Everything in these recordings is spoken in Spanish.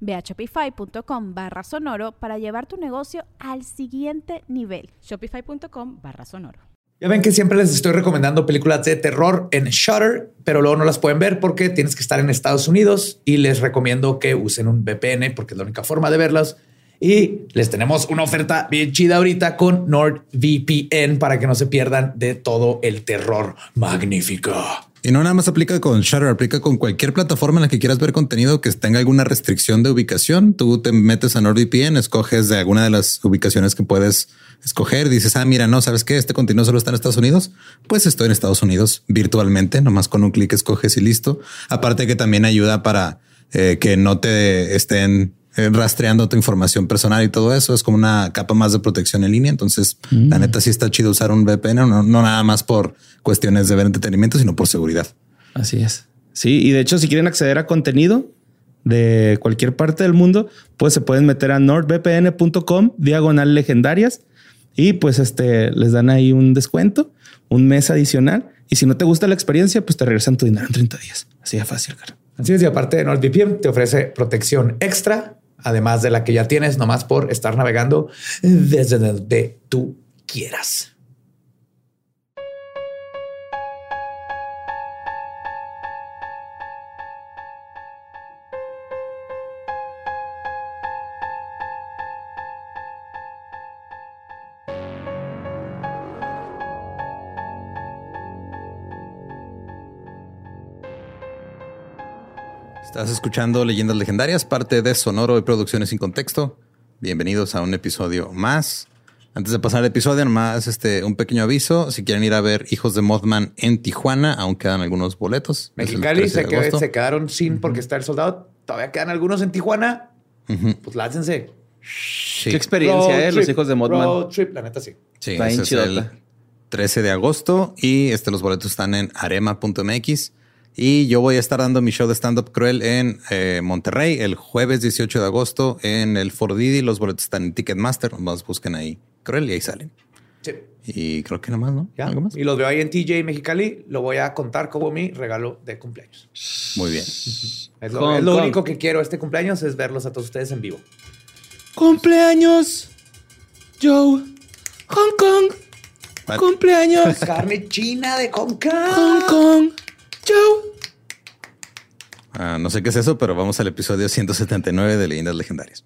Ve a shopify.com barra sonoro para llevar tu negocio al siguiente nivel. Shopify.com barra sonoro. Ya ven que siempre les estoy recomendando películas de terror en Shutter, pero luego no las pueden ver porque tienes que estar en Estados Unidos y les recomiendo que usen un VPN porque es la única forma de verlas. Y les tenemos una oferta bien chida ahorita con NordVPN para que no se pierdan de todo el terror magnífico. Y no nada más aplica con Shutter, aplica con cualquier plataforma en la que quieras ver contenido que tenga alguna restricción de ubicación. Tú te metes a NordVPN, escoges de alguna de las ubicaciones que puedes escoger. Dices, ah, mira, no sabes qué, este contenido solo está en Estados Unidos. Pues estoy en Estados Unidos virtualmente, nomás con un clic escoges y listo. Aparte que también ayuda para eh, que no te estén rastreando tu información personal y todo eso. Es como una capa más de protección en línea. Entonces, la neta sí está chido usar un VPN, no, no nada más por cuestiones de ver entretenimiento, sino por seguridad. Así es. Sí, y de hecho, si quieren acceder a contenido de cualquier parte del mundo, pues se pueden meter a nordvpn.com diagonal legendarias y pues este les dan ahí un descuento, un mes adicional. Y si no te gusta la experiencia, pues te regresan tu dinero en 30 días. Así de fácil, cara. Así es, y aparte de NordVPN te ofrece protección extra además de la que ya tienes, nomás por estar navegando desde donde tú quieras. Estás escuchando Leyendas Legendarias, parte de Sonoro y Producciones sin Contexto. Bienvenidos a un episodio más. Antes de pasar al episodio, nomás este, un pequeño aviso. Si quieren ir a ver Hijos de Mothman en Tijuana, aún quedan algunos boletos. Mexicali se, se, quedaron sin porque está el soldado. Todavía quedan algunos en Tijuana. Pues láncense. Qué experiencia, ¿eh? Los Hijos de Mothman. trip, la neta sí. Sí, es el 13 de agosto y este, los boletos están en arema.mx. Y yo voy a estar dando mi show de stand-up cruel en eh, Monterrey el jueves 18 de agosto en el Ford Didi. Los boletos están en Ticketmaster. Más busquen ahí cruel y ahí salen. Sí. Y creo que nada más, ¿no? ¿Algo más? Y los veo ahí en TJ Mexicali. Lo voy a contar como mi regalo de cumpleaños. Muy bien. es lo, lo único que quiero este cumpleaños es verlos a todos ustedes en vivo. Cumpleaños, Joe. Hong Kong. Cumpleaños. Carne china de Hong Kong. Hong Kong. Ah, no sé qué es eso, pero vamos al episodio 179 de Leyendas Legendarias.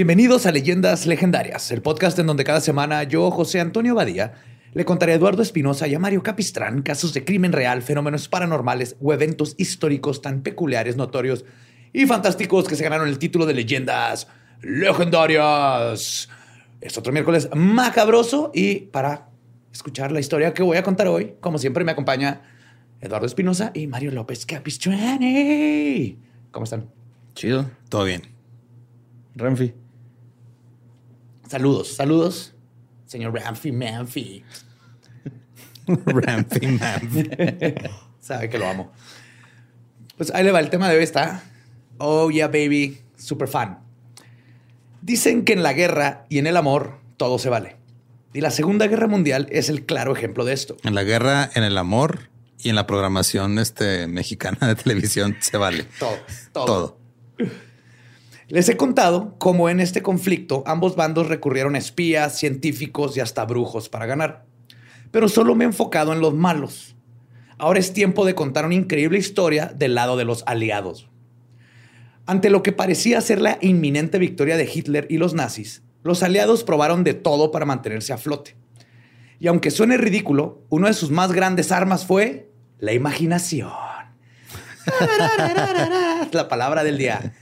Bienvenidos a Leyendas Legendarias, el podcast en donde cada semana yo, José Antonio Badía, le contaré a Eduardo Espinosa y a Mario Capistrán casos de crimen real, fenómenos paranormales o eventos históricos tan peculiares, notorios y fantásticos que se ganaron el título de Leyendas Legendarias. Es otro miércoles macabroso y para escuchar la historia que voy a contar hoy, como siempre me acompaña Eduardo Espinosa y Mario López Capistrán. ¿Cómo están? Chido. Todo bien. Renfi. Saludos, saludos, señor Ramfi Manfi. Ramfi Manfi. Sabe que lo amo. Pues ahí le va, el tema de hoy está, oh yeah baby, super fan. Dicen que en la guerra y en el amor todo se vale. Y la Segunda Guerra Mundial es el claro ejemplo de esto. En la guerra, en el amor y en la programación este, mexicana de televisión se vale. Todo, todo. Todo. Les he contado cómo en este conflicto ambos bandos recurrieron a espías, científicos y hasta brujos para ganar. Pero solo me he enfocado en los malos. Ahora es tiempo de contar una increíble historia del lado de los aliados. Ante lo que parecía ser la inminente victoria de Hitler y los nazis, los aliados probaron de todo para mantenerse a flote. Y aunque suene ridículo, una de sus más grandes armas fue la imaginación. la palabra del día.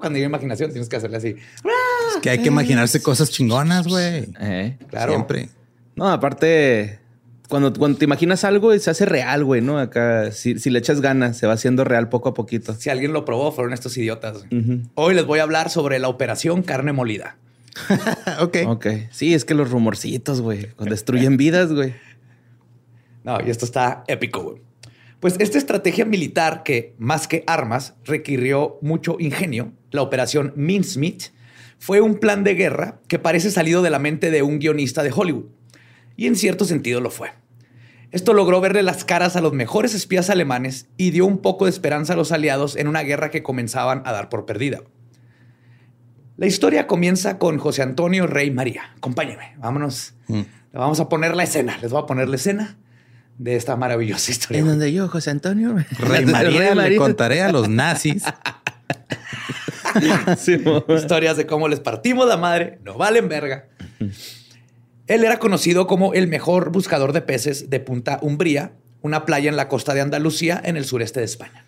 Cuando hay imaginación tienes que hacerle así. Es que hay que imaginarse cosas chingonas, güey. Eh. Claro. Siempre. No, aparte, cuando, cuando te imaginas algo, se hace real, güey, ¿no? Acá, si, si le echas ganas, se va haciendo real poco a poquito. Si alguien lo probó, fueron estos idiotas. Hoy les voy a hablar sobre la operación carne molida. ok. Ok. Sí, es que los rumorcitos, güey, destruyen vidas, güey. No, y esto está épico, güey. Pues esta estrategia militar que, más que armas, requirió mucho ingenio, la operación Mincemeat, fue un plan de guerra que parece salido de la mente de un guionista de Hollywood. Y en cierto sentido lo fue. Esto logró verle las caras a los mejores espías alemanes y dio un poco de esperanza a los aliados en una guerra que comenzaban a dar por perdida. La historia comienza con José Antonio Rey María. Acompáñenme, vámonos. Mm. Vamos a poner la escena. Les voy a poner la escena de esta maravillosa historia. En güey. donde yo, José Antonio. Rey María, le contaré a los nazis. Sí. Historias de cómo les partimos la madre, no valen verga. Él era conocido como el mejor buscador de peces de Punta Umbría, una playa en la costa de Andalucía, en el sureste de España.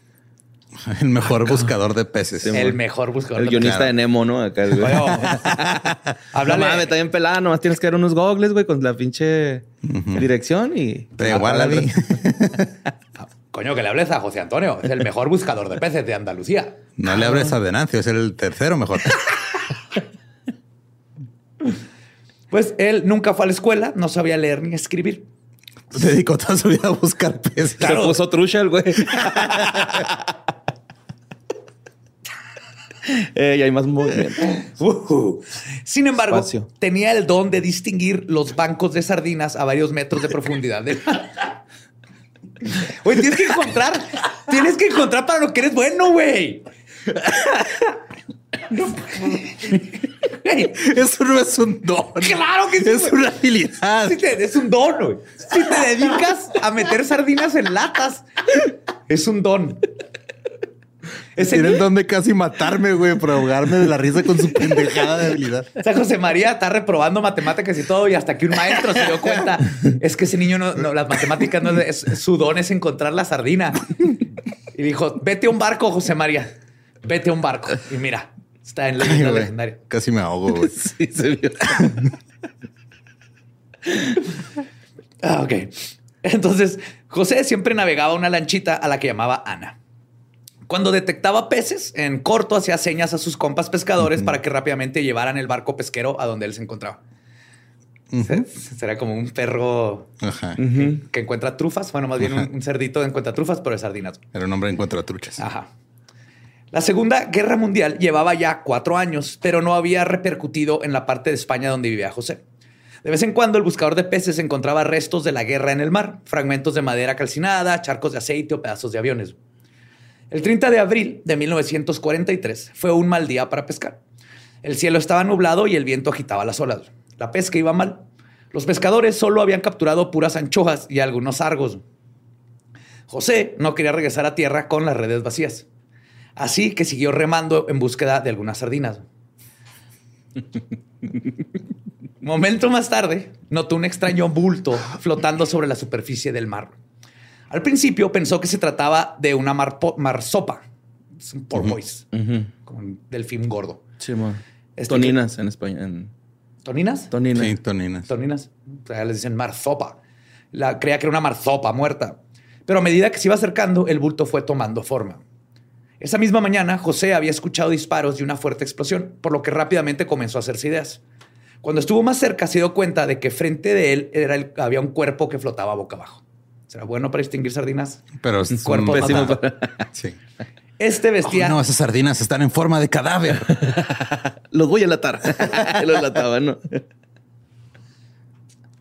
El mejor buscador de peces. el mejor buscador El de guionista Claro. de Nemo, ¿no? Acá, güey. Oye, No háblale. mames, está bien pelada, nomás tienes que dar unos gogles, güey, con la pinche dirección y. De Wallaby. Coño, que le hables a José Antonio. Es el mejor buscador de peces de Andalucía. No le abres a Venancio, es el tercero mejor. Pues él nunca fue a la escuela, no sabía leer ni escribir. Dedicó toda su vida a buscar peces. Se puso trucha el güey. Eh, y hay más movimiento. Ujú. Sin embargo, Espacio. tenía el don de distinguir los bancos de sardinas a varios metros de profundidad. mar. Oye, tienes que encontrar, tienes que encontrar para lo que eres bueno, güey. No. Güey, Eso no es un don. Claro que sí, Es güey. una habilidad. Te- es un don, güey. Si te dedicas a meter sardinas en latas, es un don. Ese Tiene el don de casi matarme, güey, por ahogarme de la risa con su pendejada de habilidad. O sea, José María está reprobando matemáticas y todo, y hasta que un maestro se dio cuenta, es que ese niño no, no, las matemáticas no es, es- su don es encontrar la sardina. Y dijo, vete a un barco, José María, vete a un barco. Y mira, está en la legendaria. Casi me ahogo, güey. Sí, se vio. Ah, ok. Entonces, José siempre navegaba una lanchita a la que llamaba Ana. Cuando detectaba peces, en corto hacía señas a sus compas pescadores para que rápidamente llevaran el barco pesquero a donde él se encontraba. Se- Será como un perro Ajá. Que encuentra trufas. Bueno, más bien un, un cerdito encuentra trufas, pero de sardinas. Era un hombre en cuanto a truchas. Ajá. La Segunda Guerra Mundial llevaba ya cuatro años, pero no había repercutido en la parte de España donde vivía José. De vez en cuando el buscador de peces encontraba restos de la guerra en el mar, fragmentos de madera calcinada, charcos de aceite o pedazos de aviones. El 30 de abril de 1943 fue un mal día para pescar. El cielo estaba nublado y el viento agitaba las olas. La pesca iba mal. Los pescadores solo habían capturado puras anchoas y algunos sargos. José no quería regresar a tierra con las redes vacías. Así que siguió remando en búsqueda de algunas sardinas. Momento más tarde, notó un extraño bulto flotando sobre la superficie del mar. Al principio pensó que se trataba de una marpo- marsopa. Es un porpoise, Ujú. con delfín gordo. Sí. Este Toninas en España. En... ¿Toninas? Toninas. Sí, toninas. Toninas. O sea, les dicen marzopa. La, creía que era una marzopa muerta. Pero a medida que se iba acercando, el bulto fue tomando forma. Esa misma mañana, José había escuchado disparos y una fuerte explosión, por lo que rápidamente comenzó a hacerse ideas. Cuando estuvo más cerca, se dio cuenta de que frente de él era el- había un cuerpo que flotaba boca abajo. ¿Será bueno para distinguir sardinas? Pero es Cuerpo. Pésimo para- Sí. Este vestía. Oh, no, esas sardinas están en forma de cadáver. Los voy a latar. Los lataban, ¿no?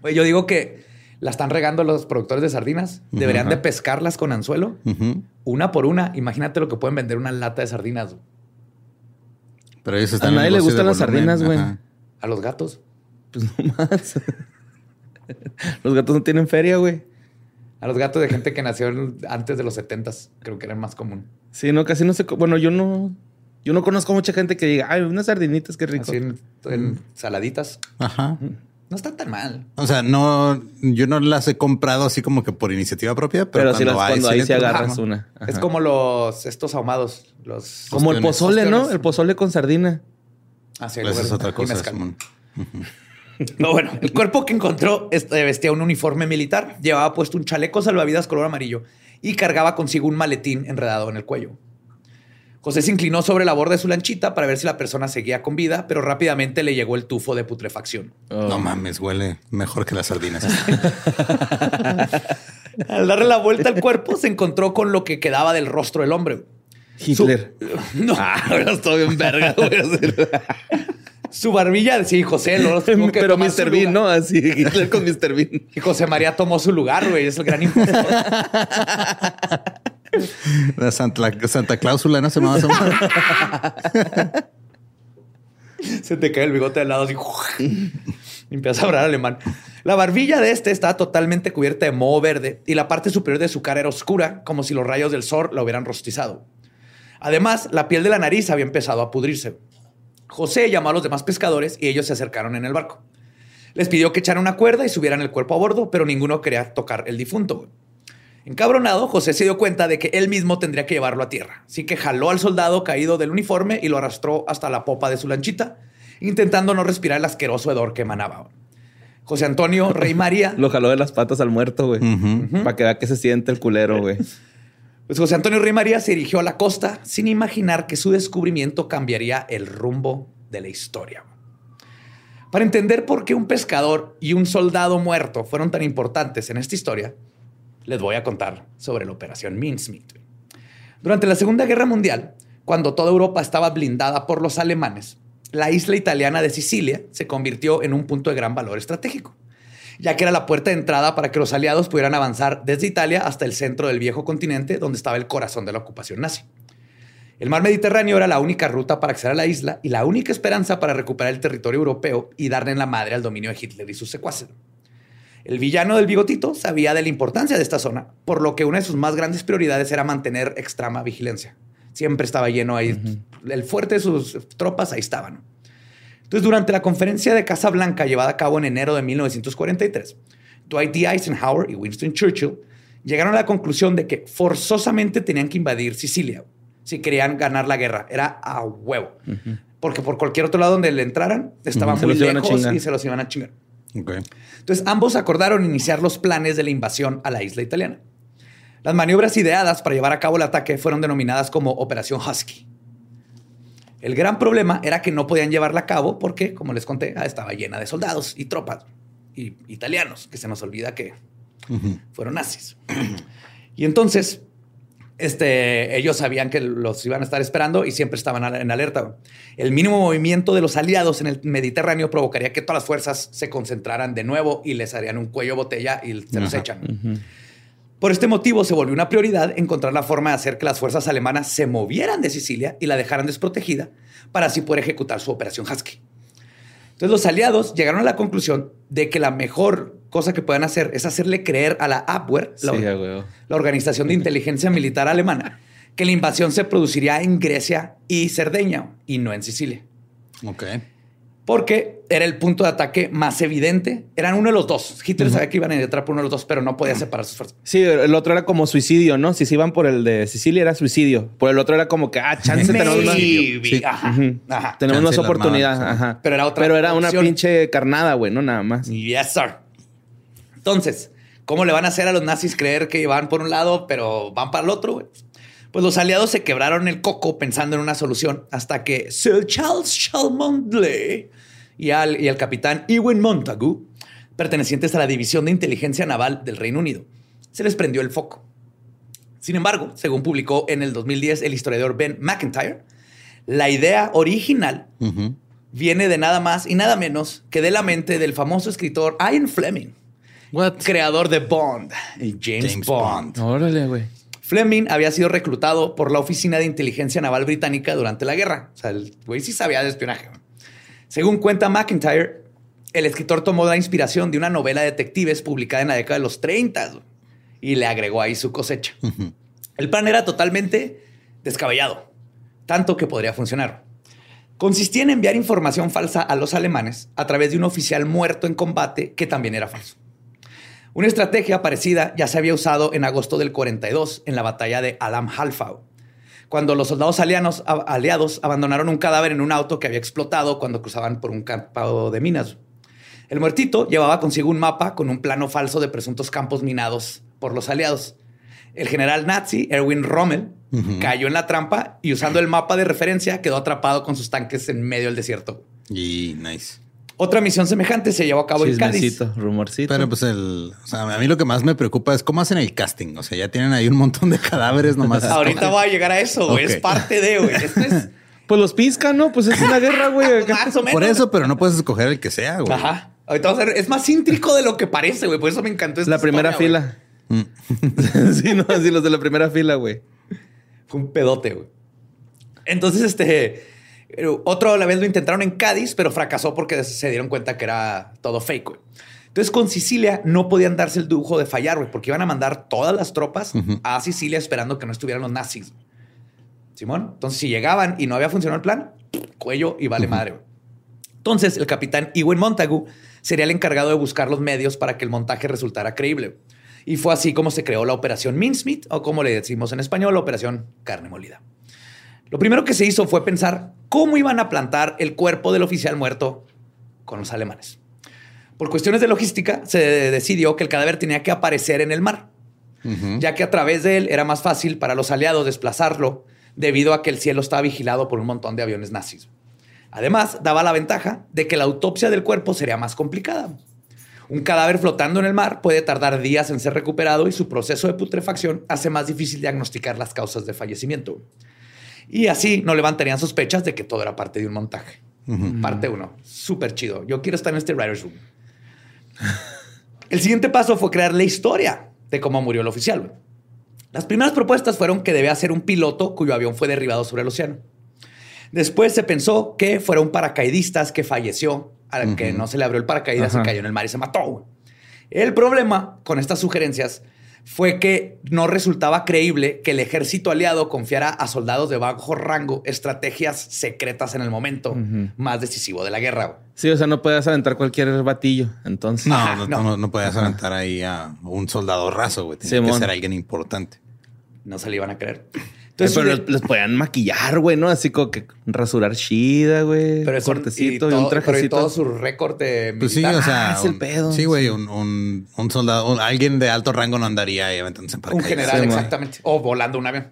Güey, yo digo que la están regando los productores de sardinas. Deberían de pescarlas con anzuelo, una por una. Imagínate lo que pueden vender una lata de sardinas güey, Pero ellos A están en nadie le gustan las volumen, sardinas, güey. a los gatos. Pues no más. Los gatos no tienen feria, güey. A los gatos de gente que nació antes de los 70 creo que era más común. Sí, no, casi no sé. Bueno, yo no. Yo no conozco mucha gente que diga, ay, unas sardinitas, qué rico. Así en, en saladitas. Ajá. No está tan mal. O sea, no, yo no las he comprado así como que por iniciativa propia, pero, Pero, sí, las, cuando sí ahí se agarras Ajá. una. Es como los estos ahumados. Los Como el pozole, ¿no? El pozole con sardina. Ah, sí, Pues es otra y cosa. No, bueno, el cuerpo que encontró este, vestía un uniforme militar, llevaba puesto un chaleco salvavidas color amarillo y cargaba consigo un maletín enredado en el cuello. José se inclinó sobre la borda de su lanchita para ver si la persona seguía con vida, pero rápidamente le llegó el tufo de putrefacción. Oh. No mames, huele mejor que las sardinas. Al darle la vuelta al cuerpo, se encontró con lo que quedaba del rostro del hombre. Hitler. No, Ah, ahora estoy en verga. Su barbilla, sí, José, lo tuvo que Pero Mr. Bean. ¿no? Así, Hitler con Mr. Bean. Y José María tomó su lugar, güey, es el gran impostor. La Santa, Santa Cláusula, ¿no? Se llamaba esa madre? Se te cae el bigote de lado así. y empieza a hablar alemán. La barbilla de este estaba totalmente cubierta de moho verde y la parte superior de su cara era oscura, como si los rayos del sol la hubieran rostizado. Además, la piel de la nariz había empezado a pudrirse. José llamó a los demás pescadores y ellos se acercaron en el barco. Les pidió que echaran una cuerda y subieran el cuerpo a bordo, pero ninguno quería tocar el difunto. Encabronado, José se dio cuenta de que él mismo tendría que llevarlo a tierra. Así que jaló al soldado caído del uniforme y lo arrastró hasta la popa de su lanchita, intentando no respirar el asqueroso hedor que emanaba. José Antonio, Rey María. Lo jaló de las patas al muerto, güey. Para que vea que se siente el culero, güey. Pues José Antonio Rey María se dirigió a la costa sin imaginar que su descubrimiento cambiaría el rumbo de la historia. Para entender por qué un pescador y un soldado muerto fueron tan importantes en esta historia, les voy a contar sobre la operación Mincemeat. Durante la Segunda Guerra Mundial, cuando toda Europa estaba blindada por los alemanes, la isla italiana de Sicilia se convirtió en un punto de gran valor estratégico, ya que era la puerta de entrada para que los aliados pudieran avanzar desde Italia hasta el centro del viejo continente, donde estaba el corazón de la ocupación nazi. El mar Mediterráneo era la única ruta para acceder a la isla y la única esperanza para recuperar el territorio europeo y darle en la madre al dominio de Hitler y sus secuaces. El villano del bigotito sabía de la importancia de esta zona, por lo que una de sus más grandes prioridades era mantener extrema vigilancia. Siempre estaba lleno ahí. El fuerte de sus tropas ahí estaban. Entonces, durante la conferencia de Casablanca llevada a cabo en enero de 1943, Dwight D. Eisenhower y Winston Churchill llegaron a la conclusión de que forzosamente tenían que invadir Sicilia si querían ganar la guerra. Era a huevo. Porque por cualquier otro lado donde le entraran, estaban muy los iban a lejos y se los iban a chingar. Ok. Entonces, ambos acordaron iniciar los planes de la invasión a la isla italiana. Las maniobras ideadas para llevar a cabo el ataque fueron denominadas como Operación Husky. El gran problema era que no podían llevarla a cabo porque, como les conté, ah, estaba llena de soldados y tropas y italianos, que se nos olvida que fueron nazis. y entonces, este, ellos sabían que los iban a estar esperando y siempre estaban en alerta. El mínimo movimiento de los aliados en el Mediterráneo provocaría que todas las fuerzas se concentraran de nuevo y les harían un cuello botella y se los Ajá. echan. Por este motivo se volvió una prioridad encontrar la forma de hacer que las fuerzas alemanas se movieran de Sicilia y la dejaran desprotegida para así poder ejecutar su operación Husky. Entonces los aliados llegaron a la conclusión de que la mejor cosa que puedan hacer es hacerle creer a la Abwehr, la, Sí, la Organización de Inteligencia Militar Alemana, que la invasión se produciría en Grecia y Cerdeña y no en Sicilia. Ok. Porque era el punto de ataque más evidente. Eran uno de los dos. Hitler sabía que iban a entrar por uno de los dos, pero no podía separar sus fuerzas. Sí, el otro era como suicidio, ¿no? Si se iban por el de Sicilia era suicidio. Por el otro era como que, ah, chance tenemos más. Sí. Ajá. Ajá. Tenemos más oportunidad. Ajá. Pero era otra Pero era una pinche carnada, güey, no nada más. Yes, sir. Entonces, ¿cómo le van a hacer a los nazis creer que van por un lado, pero van para el otro? güey? Pues los aliados se quebraron el coco pensando en una solución hasta que Sir Charles Chalmondley y al, y el capitán Ewan Montagu, pertenecientes a la División de Inteligencia Naval del Reino Unido, se les prendió el foco. Sin embargo, según publicó en el 2010 el historiador Ben McIntyre, la idea original viene de nada más y nada menos que de la mente del famoso escritor Ian Fleming, What? creador de Bond y James, James Bond. Órale, güey. Fleming había sido reclutado por la Oficina de Inteligencia Naval Británica durante la guerra. O sea, el güey sí sabía de espionaje. Según cuenta McIntyre, el escritor tomó la inspiración de una novela de detectives publicada en la década de los 30 y le agregó ahí su cosecha. El plan era totalmente descabellado, tanto que podría funcionar. Consistía en enviar información falsa a los alemanes a través de un oficial muerto en combate que también era falso. Una estrategia parecida ya se había usado en agosto del 42 en la batalla de Alam Halfau, cuando los soldados alianos- aliados abandonaron un cadáver en un auto que había explotado cuando cruzaban por un campo de minas. El muertito llevaba consigo un mapa con un plano falso de presuntos campos minados por los aliados. El general nazi Erwin Rommel cayó en la trampa y usando el mapa de referencia quedó atrapado con sus tanques en medio del desierto. Y nice. Otra misión semejante se llevó a cabo en Cádiz. Chismecito, rumorcito. Pero pues el, o sea, a mí lo que más me preocupa es cómo hacen el casting. O sea, ya tienen ahí un montón de cadáveres nomás. Ahorita voy a llegar a eso, güey. Es parte de, güey. Esto es Pues los piscan, ¿no? Pues es una guerra, güey. acá. más o menos. Por eso, pero no puedes escoger el que sea, güey. Ajá. Ahorita vamos a ver. Es más cíntrico de lo que parece, güey. Por eso me encantó esta La primera historia, fila. Mm. sí, no, sí, los de la primera fila, güey. Fue un pedote, güey. Entonces, este. Otro a la vez lo intentaron en Cádiz, pero fracasó porque se dieron cuenta que era todo fake, güey. Entonces, con Sicilia no podían darse el lujo de fallar, güey, porque iban a mandar todas las tropas a Sicilia esperando que no estuvieran los nazis. Simón. Entonces, si llegaban y no había funcionado el plan, cuello y vale madre, güey. Entonces, el capitán Ewan Montagu sería el encargado de buscar los medios para que el montaje resultara creíble. Y fue así como se creó la operación Mincemeat, o como le decimos en español, la operación carne molida. Lo primero que se hizo fue pensar cómo iban a plantar el cuerpo del oficial muerto con los alemanes. Por cuestiones de logística, se decidió que el cadáver tenía que aparecer en el mar, ya que a través de él era más fácil para los aliados desplazarlo debido a que el cielo estaba vigilado por un montón de aviones nazis. Además, daba la ventaja de que la autopsia del cuerpo sería más complicada. Un cadáver flotando en el mar puede tardar días en ser recuperado y su proceso de putrefacción hace más difícil diagnosticar las causas de fallecimiento. Y así no levantarían sospechas de que todo era parte de un montaje. Parte uno. Súper chido. Yo quiero estar en este writer's room. El siguiente paso fue crear la historia de cómo murió el oficial. Las primeras propuestas fueron que debía ser un piloto cuyo avión fue derribado sobre el océano. Después se pensó que fuera un paracaidista que falleció, al que no se le abrió el paracaídas Ajá. y cayó en el mar y se mató. El problema con estas sugerencias fue que no resultaba creíble que el ejército aliado confiara a soldados de bajo rango estrategias secretas en el momento más decisivo de la guerra. Sí, o sea, no puedes aventar cualquier batillo. Entonces, No, Ajá, no, no. no, no puedes aventar ahí a un soldado raso, güey. Tiene que Simón. ser alguien importante. No se le iban a creer. Entonces, Entonces, pero les, les podían maquillar, güey, ¿no? Así como que rasurar chida, güey. pero es un- cortecito y, todo- un pero y trajecito. todo su récord de Pues sí, militar. o sea. Ah, es el un- pedo. Sí, güey, un, un, un soldado, un- alguien de alto rango no andaría ahí aventándose en Un general, Sí, exactamente. O volando un avión.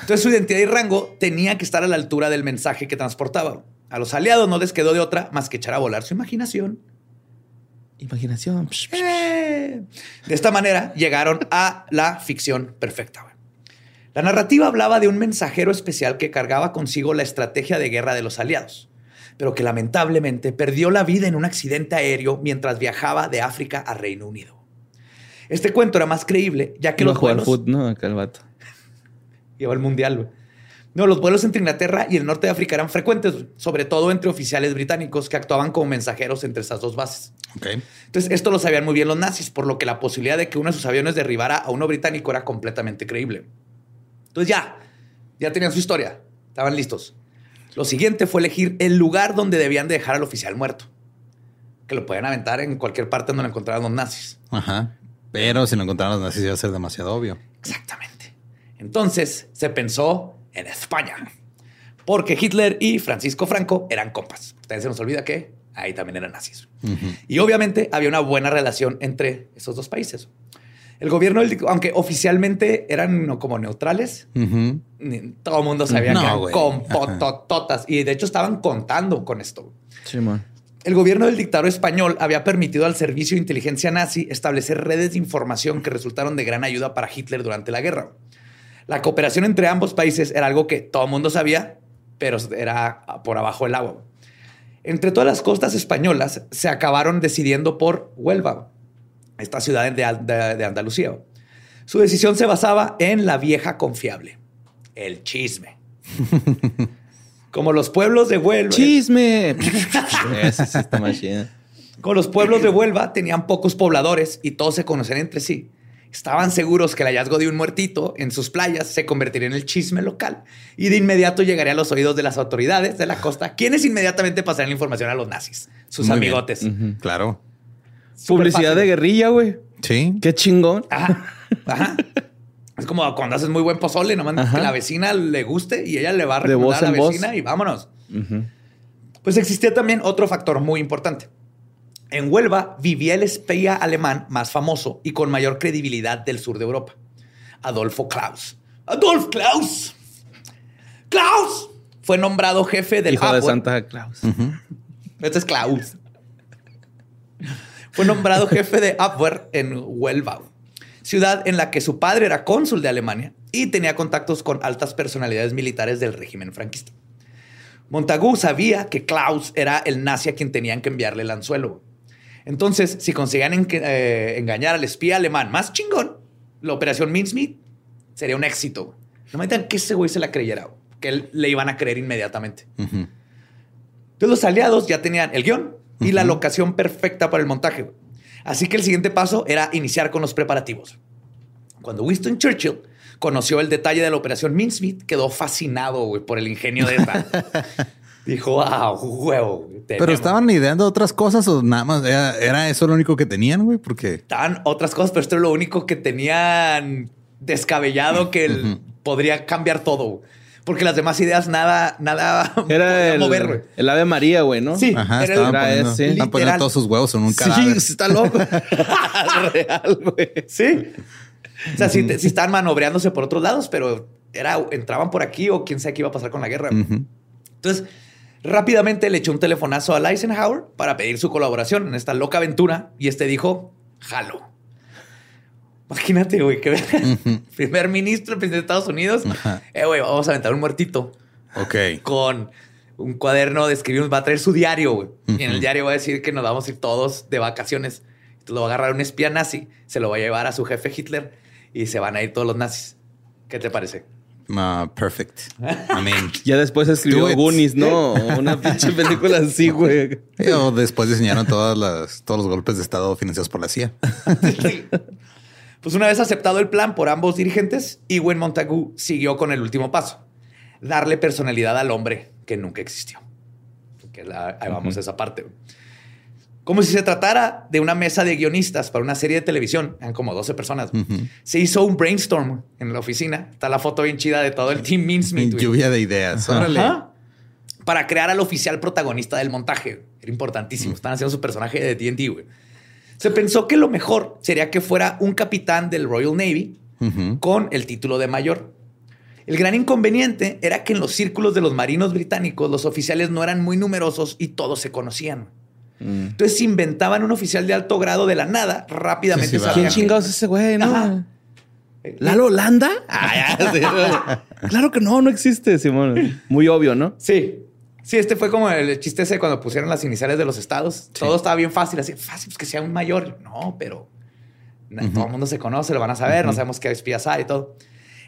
Entonces su identidad y rango tenía que estar a la altura del mensaje que transportaba. A los aliados no les quedó de otra más que echar a volar su imaginación. Imaginación. Psh, psh. Eh. De esta manera llegaron a la ficción perfecta. La narrativa hablaba de un mensajero especial que cargaba consigo la estrategia de guerra de los aliados, pero que lamentablemente perdió la vida en un accidente aéreo mientras viajaba de África a Reino Unido. Este cuento era más creíble, ya que los vuelos... foot, ¿no? Acá el vato. Llevó el mundial, güey. No, los vuelos entre Inglaterra y el norte de África eran frecuentes, sobre todo entre oficiales británicos que actuaban como mensajeros entre esas dos bases. Ok. Entonces, esto lo sabían muy bien los nazis, por lo que la posibilidad de que uno de sus aviones derribara a uno británico era completamente creíble. Entonces ya, ya tenían su historia, estaban listos. Lo siguiente fue elegir el lugar donde debían de dejar al oficial muerto, que lo podían aventar en cualquier parte donde lo encontraran los nazis. Ajá. Pero si lo encontraran los nazis iba a ser demasiado obvio. Exactamente. Entonces se pensó en España, porque Hitler y Francisco Franco eran compas. Ustedes se nos olvida que ahí también eran nazis. Y obviamente había una buena relación entre esos dos países. El gobierno, del- aunque oficialmente eran como neutrales, todo el mundo sabía No, que eran compotototas. Y de hecho estaban contando con esto. El gobierno del dictador español había permitido al servicio de inteligencia nazi establecer redes de información que resultaron de gran ayuda para Hitler durante la guerra. La cooperación entre ambos países era algo que todo el mundo sabía, pero era por abajo del agua. Entre todas las costas españolas se acabaron decidiendo por Huelva, esta ciudad de, Andalucía. Su decisión se basaba en la vieja confiable, el chisme. Como los pueblos de Huelva. ¡Chisme! Como los pueblos de Huelva tenían pocos pobladores y todos se conocían entre sí. Estaban seguros que el hallazgo de un muertito en sus playas se convertiría en el chisme local y de inmediato llegaría a los oídos de las autoridades de la costa, quienes inmediatamente pasarían la información a los nazis, sus amigotes. Claro. Publicidad de guerrilla, güey. Sí. Qué chingón. Ajá. Es como cuando haces muy buen pozole, nomás que la vecina le guste y ella le va a recomendar a la vecina y vámonos. Pues existía también otro factor muy importante. En Huelva vivía el espía alemán más famoso y con mayor credibilidad del sur de Europa, Adolfo Klaus. ¡Adolf Klaus! ¡Klaus! Fue nombrado jefe del Hijo de Santa Claus. Este es Klaus. Fue nombrado jefe de Abwehr en Huelva, ciudad en la que su padre era cónsul de Alemania y tenía contactos con altas personalidades militares del régimen franquista. Montagu sabía que Klaus era el nazi a quien tenían que enviarle el anzuelo. Entonces, si conseguían eh, engañar al espía alemán más chingón, la operación Mincemeat sería un éxito. No me digan que ese güey se la creyera, que él, le iban a creer inmediatamente. Entonces, los aliados ya tenían el guion y la locación perfecta para el montaje. Así que el siguiente paso era iniciar con los preparativos. Cuando Winston Churchill conoció el detalle de la operación Mincemeat, quedó fascinado por el ingenio de esta. Dijo, wow, huevo. Pero estaban ideando otras cosas o nada más era, eso lo único que tenían, güey, porque estaban otras cosas, pero esto es lo único que tenían descabellado que podría cambiar todo. Porque las demás ideas nada, nada era el, mover, El Ave María, güey, ¿no? Sí, Ajá, era estaban, poniendo, poniendo todos sus huevos en un cadáver. Sí, está loco. Real, güey. Sí. O sea, sí, estaban manobreándose por otros lados, pero era, entraban por aquí o quién sabe qué iba a pasar con la guerra. Entonces, Rápidamente le echó un telefonazo a Eisenhower para pedir su colaboración en esta loca aventura y este dijo, jalo. Imagínate, güey, que primer ministro, presidente de Estados Unidos, eh, güey, vamos a aventar un muertito. Ok. Con un cuaderno de escribir, va a traer su diario, güey. Y en el diario va a decir que nos vamos a ir todos de vacaciones. Entonces lo va a agarrar un espía nazi, se lo va a llevar a su jefe Hitler y se van a ir todos los nazis. ¿Qué te parece? Uh, perfect. I mean, ya después escribió Goonies, ¿no? Una pinche película así, güey. O después diseñaron todas las, todos los golpes de Estado financiados por la CIA. Pues una vez aceptado el plan por ambos dirigentes, Ewen Montagu siguió con el último paso. Darle personalidad al hombre que nunca existió. Porque ahí vamos a esa parte como si se tratara de una mesa de guionistas para una serie de televisión, eran como 12 personas. Se hizo un brainstorm en la oficina. Está la foto bien chida de todo el team Mincemeat. Lluvia de ideas. Para crear al oficial protagonista del montaje. Era importantísimo. Están haciendo su personaje de D&D, güey. Se pensó que lo mejor sería que fuera un capitán del Royal Navy con el título de mayor. El gran inconveniente era que en los círculos de los marinos británicos los oficiales no eran muy numerosos y todos se conocían. Entonces inventaban un oficial de alto grado de la nada, rápidamente. ¿Quién chingados es ese güey? No. ¿Lalo Holanda? Ah, claro que no, no existe, Simón. Muy obvio, ¿no? Sí. Sí, este fue como el chiste ese cuando pusieron las iniciales de los estados. Todo estaba bien fácil, así fácil, pues que sea un mayor. No, pero todo el mundo se conoce, lo van a saber, no sabemos qué espías hay y todo.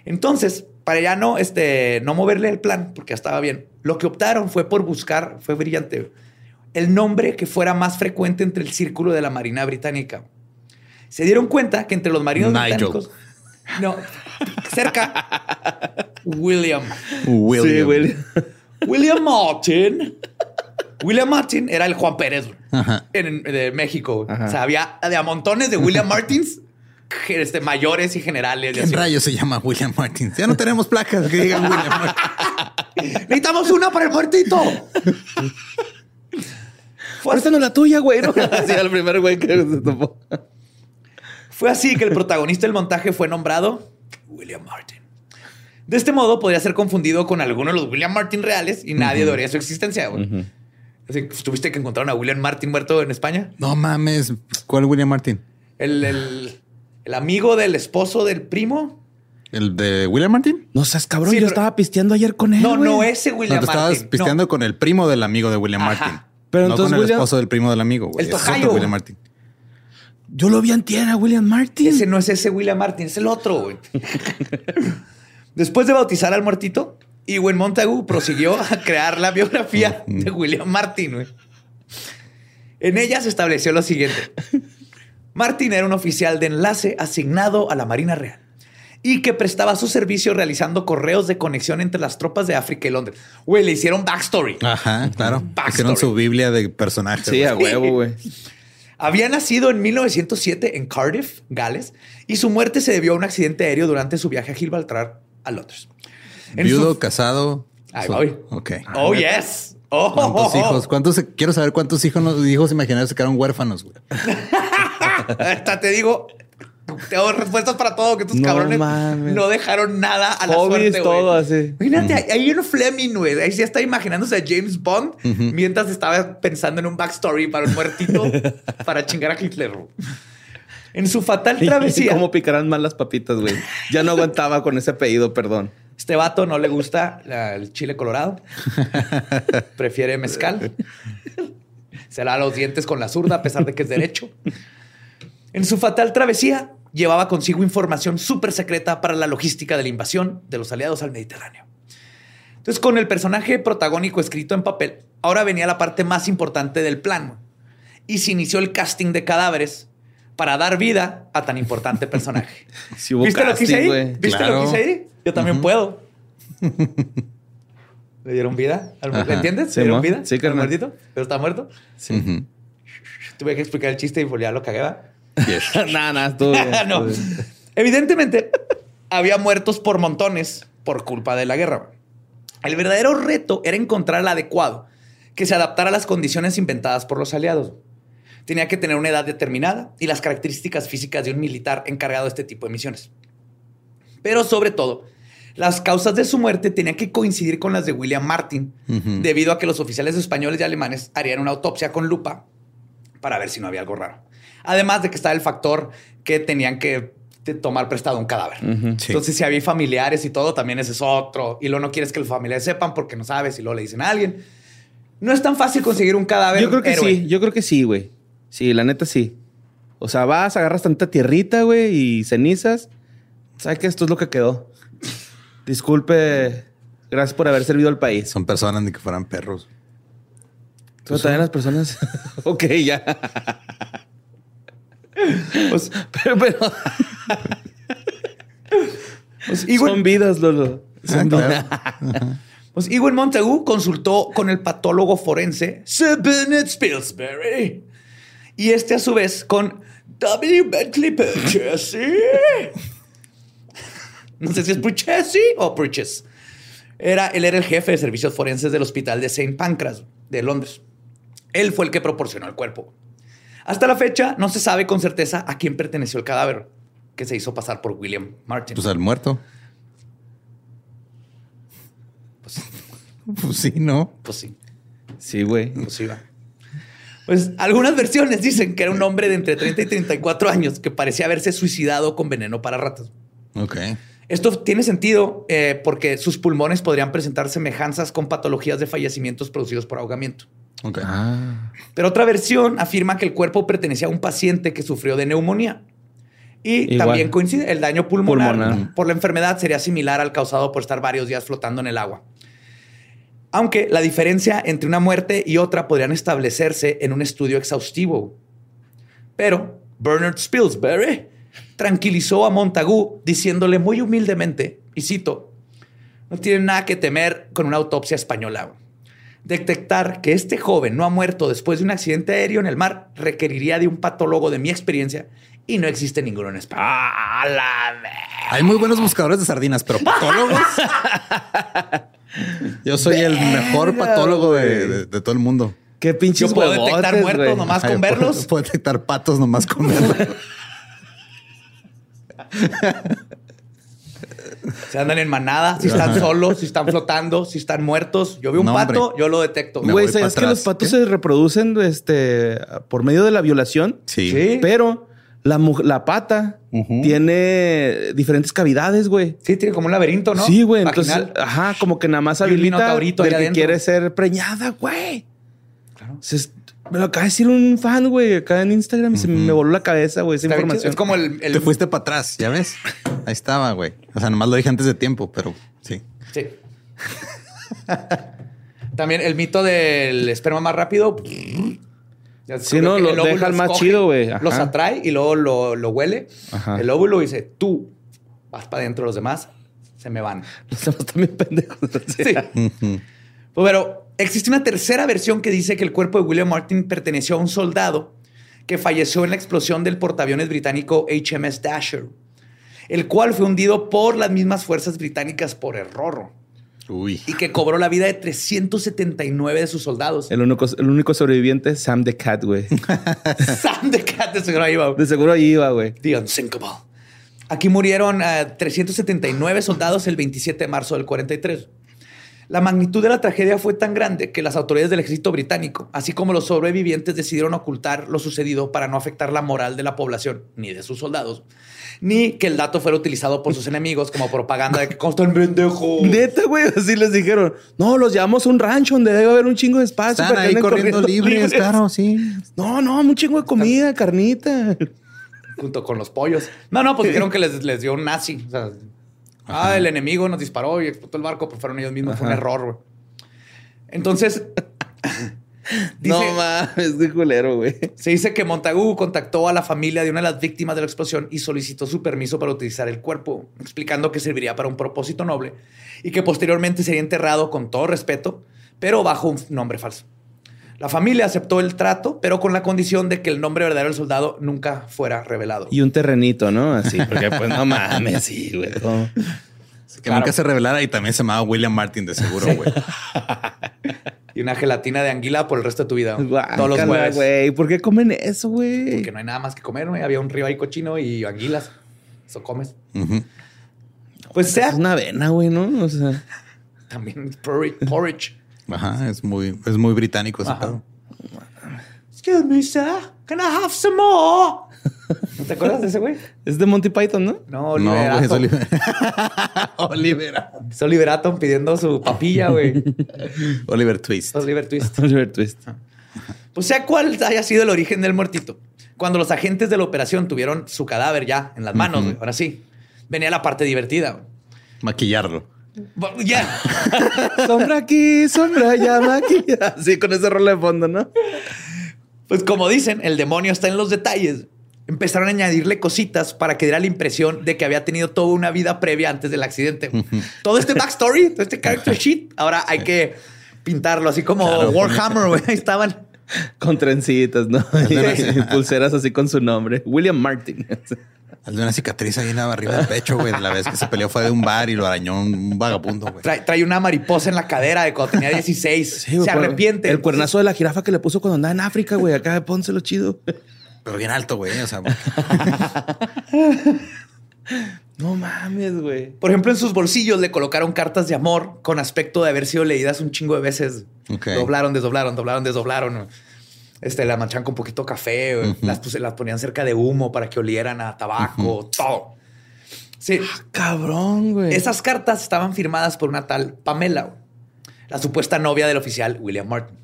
Entonces, para ya no, este, no moverle el plan, porque ya estaba bien, lo que optaron fue por buscar, fue brillante el nombre que fuera más frecuente entre el círculo de la Marina Británica. Se dieron cuenta que entre los marinos británicos. No, cerca. William. William. William. Martin. William Martin era el Juan Pérez en, de México. O sea, había de a montones de William Martins este, mayores y generales. ¿Qué rayos se llama William Martins? Ya no tenemos placas que digan William Martins. Necesitamos una para el muertito. Fue no la tuya, güey. ¿no? Así el primer güey que se topó. Fue así que el protagonista del montaje fue nombrado William Martin. De este modo podría ser confundido con alguno de los William Martin reales y nadie uh su existencia. Así que ¿Tuviste que encontrar a William Martin muerto en España? No mames. ¿Cuál William Martin? El, el- el amigo del esposo del primo. ¿El de William Martin? No seas cabrón, Sí, yo pero- estaba pisteando ayer con él. No, güey. no ese No, William te estabas Martin. pisteando No. con el primo del amigo de William Ajá. Martin. Pero no entonces con el William- esposo del primo del amigo, güey. El tocayo. William Martin. Yo lo vi antier a William Martin. Ese no es ese William Martin, es el otro, güey. Después de bautizar al muertito, Ewan Montagu prosiguió a crear la biografía de William Martin. En ella se estableció lo siguiente. Martin era un oficial de enlace asignado a la Marina Real y que prestaba su servicio realizando correos de conexión entre las tropas de África y Londres. Güey, le hicieron backstory. Ajá, claro. Backstory. Hicieron su Biblia de personajes. Sí, a huevo, güey. Había nacido en 1907 en Cardiff, Gales, y su muerte se debió a un accidente aéreo durante su viaje a Gibraltar a Londres. En Viudo, su- Ahí Ahí voy. Ok. Oh, yes. Oh, ¿Cuántos hijos? ¿Cuántos? Quiero saber cuántos hijos, hijos imaginarios se quedaron huérfanos, güey. Hasta te digo, tengo respuestas para todo, que estos No cabrones mames. no dejaron nada a la Hobbies, suerte, güey. todo así. Imagínate, ahí hay un Fleming, güey. Ahí sí está imaginándose a James Bond mientras estaba pensando en un backstory para un muertito para chingar a Hitler. En su fatal travesía. cómo picarán mal las papitas, güey. Ya no aguantaba con ese apellido, perdón. Este vato no le gusta el chile colorado. Prefiere mezcal. Se lava los dientes con la zurda a pesar de que es derecho. En su fatal travesía llevaba consigo información súper secreta para la logística de la invasión de los aliados al Mediterráneo. Entonces, con el personaje protagónico escrito en papel, ahora venía la parte más importante del plan. Y se inició el casting de cadáveres para dar vida a tan importante personaje. Sí hubo ¿Viste lo que hice casting, ahí? ¿Viste lo que hice ahí? Yo también puedo. ¿Le dieron vida? ¿Le entiendes? Sí, ¿Le dieron vida? Sí, ¿Al carnal. muertito? ¿Pero está muerto? Ujú. Tuve que explicar el chiste y ya lo cagué. ¿va? Nah, nah, estuvo bien, no. bien. Evidentemente, había muertos por montones por culpa de la guerra. El verdadero reto era encontrar el adecuado que se adaptara a las condiciones inventadas por los aliados. Tenía que tener una edad determinada y las características físicas de un militar encargado de este tipo de misiones. Pero sobre todo, las causas de su muerte tenían que coincidir con las de William Martin, debido a que los oficiales españoles y alemanes harían una autopsia con lupa para ver si no había algo raro. Además de que estaba el factor que tenían que tomar prestado un cadáver. Sí. Entonces, si había familiares y todo, también ese es otro. Y luego no quieres que los familiares sepan porque no sabes y luego le dicen a alguien. No es tan fácil conseguir un cadáver. Yo creo que héroe. sí, yo creo que sí, güey. Sí, la neta sí. O sea, vas, agarras tanta tierrita, güey, y cenizas. ¿Sabes que esto es lo que quedó? Disculpe, gracias por haber servido al país. Son personas ni que fueran perros. Pero también las personas. ok, ya. Pues, pero, pero pues, Ewan, son vidas, Lolo. Ah, claro. pues, Ewan Montagu consultó con el patólogo forense Sir Bernard Spilsbury. Y este, a su vez, con W. Bentley Purchase. No sé si es Purchase o Purchase. Era, él era el jefe de servicios forenses del hospital de St. Pancras de Londres. Él fue el que proporcionó el cuerpo. Hasta la fecha no se sabe con certeza a quién perteneció el cadáver que se hizo pasar por William Martin. Pues al muerto. Pues, Pues sí, ¿no? pues sí, Sí, güey. pues sí va. Pues algunas versiones dicen que era un hombre de entre 30 y 34 años que parecía haberse suicidado con veneno para ratas. Ok. Esto tiene sentido eh, porque sus pulmones podrían presentar semejanzas con patologías de fallecimientos producidos por ahogamiento. Ok. Ah. Pero otra versión afirma que el cuerpo pertenecía a un paciente que sufrió de neumonía. Y Igual. también coincide, el daño pulmonar, Pulmonar. por la enfermedad sería similar al causado por estar varios días flotando en el agua. Aunque la diferencia entre una muerte y otra podrían establecerse en un estudio exhaustivo. Pero Bernard Spilsbury tranquilizó a Montagu diciéndole muy humildemente, y cito, no tiene nada que temer con una autopsia española. Detectar que este joven no ha muerto después de un accidente aéreo en el mar requeriría de un patólogo de mi experiencia y no existe ninguno en España. ¡Ah, la Hay muy buenos buscadores de sardinas, pero patólogos. Yo soy el mejor patólogo de, güey. de- de todo el mundo. Qué pinches Yo puedo huevotes, detectar muertos nomás Ay, con puedo- verlos. Puedo detectar patos nomás con verlos. Si andan en manada, si están solos, si están flotando, si están muertos. Yo vi un No, pato, hombre. yo lo detecto. Güey, ¿sabes que los patos ¿Qué? se reproducen este, por medio de la violación? Sí. Sí. Pero la, mu- la pata tiene diferentes cavidades, güey. Sí, tiene como un laberinto, ¿no? Sí, güey. Entonces, ajá, como que nada más habilita del que adentro. quiere ser preñada, güey. Claro. Me lo acaba de decir un fan, güey, acá en Instagram y se me voló la cabeza, güey, esa información. Es como el... el- Te fuiste para atrás, ¿ya ves? Ahí estaba, güey. O sea, nomás lo dije antes de tiempo, pero sí. Sí. También el mito del esperma más rápido. Sí, no, lo deja el más chido, güey. Los atrae y luego lo, lo huele. Ajá. El óvulo dice, tú vas para adentro, los demás se me van. Los demás también pendejos. Sí. Pues, pero existe una tercera versión que dice que el cuerpo de William Martin perteneció a un soldado que falleció en la explosión del portaaviones británico HMS Dasher, el cual fue hundido por las mismas fuerzas británicas por error Uy. y que cobró la vida de 379 de sus soldados. El único, el único sobreviviente es Sam the Cat, güey. Sam de Cat de seguro ahí va. De seguro ahí iba, güey. The Unsinkable. Aquí murieron eh, 379 soldados el 27 de marzo del 43. La magnitud de la tragedia fue tan grande que las autoridades del ejército británico, así como los sobrevivientes, decidieron ocultar lo sucedido para no afectar la moral de la población, ni de sus soldados, ni que el dato fuera utilizado por sus enemigos como propaganda de que consta el pendejo. Neta, güey, así les dijeron. No, los llevamos a un rancho donde debe haber un chingo de espacio. Están ahí anden corriendo libres, claro, sí. No, no, un chingo de comida, carnita. junto con los pollos. No, no, pues dijeron que les, les dio un nazi. O sea, ah, el enemigo nos disparó y explotó el barco, pues fueron ellos mismos. Fue un error, güey. Entonces, dice, no mames, qué culero, güey. se dice que Montagu contactó a la familia de una de las víctimas de la explosión y solicitó su permiso para utilizar el cuerpo, explicando que serviría para un propósito noble y que posteriormente sería enterrado con todo respeto, pero bajo un nombre falso. La familia aceptó el trato, pero con la condición de que el nombre verdadero del soldado nunca fuera revelado. Y un terrenito, ¿no? Así, porque pues no mames, sí, güey. Que Claro. nunca se revelara y también se llamaba William Martin, de seguro, güey. Y una gelatina de anguila por el resto de tu vida. Todos los Guácala, jueves. güey. ¿Por qué comen eso, güey? Porque no hay nada más que comer, güey. Había un río ahí cochino y anguilas. Eso comes. Pues sea Es una avena, güey, ¿no? O sea, también porridge. porridge. Ajá, es muy, es muy británico ese pedo. Excuse me, sir. Can I have some more? ¿No te acuerdas de ese güey? es de Monty Python, ¿no? No, No, Oliver güey, es Atom. Oliver. Oliver. Es Oliver Atom pidiendo su papilla, güey. Oliver Twist. Oliver Twist. Oliver Twist. Pues sea cuál haya sido el origen del muertito. Cuando los agentes de la operación tuvieron su cadáver ya en las manos, güey, ahora sí, venía la parte divertida. Maquillarlo. Ya. sombra aquí, sombra allá, maquilla. Sí, con ese rol de fondo, ¿no? Pues como dicen, el demonio está en los detalles. Empezaron a añadirle cositas para que diera la impresión de que había tenido toda una vida previa antes del accidente. todo este backstory, todo este character sheet, ahora hay que pintarlo así como Claro, Warhammer, güey. Ahí estaban. Con trencitas, ¿no? Y pulseras así con su nombre. William Martin. Hazle una cicatriz ahí en la arriba del pecho, güey. La vez que se peleó fue de un bar y lo arañó un vagabundo, güey. Trae, trae una mariposa en la cadera de cuando tenía 16. Sí, güey, Se arrepiente. El cuernazo de la jirafa que le puso cuando andaba en África, güey. Acá pónselo chido. Pero bien alto, güey. O sea, No mames, güey. Por ejemplo, en sus bolsillos le colocaron cartas de amor con aspecto de haber sido leídas un chingo de veces. Doblaron, desdoblaron, doblaron, desdoblaron. Este, la manchan con poquito café, las, las ponían cerca de humo para que olieran a tabaco, todo. Sí, Cabrón, güey. esas cartas estaban firmadas por una tal Pamela, la supuesta novia del oficial William Martin.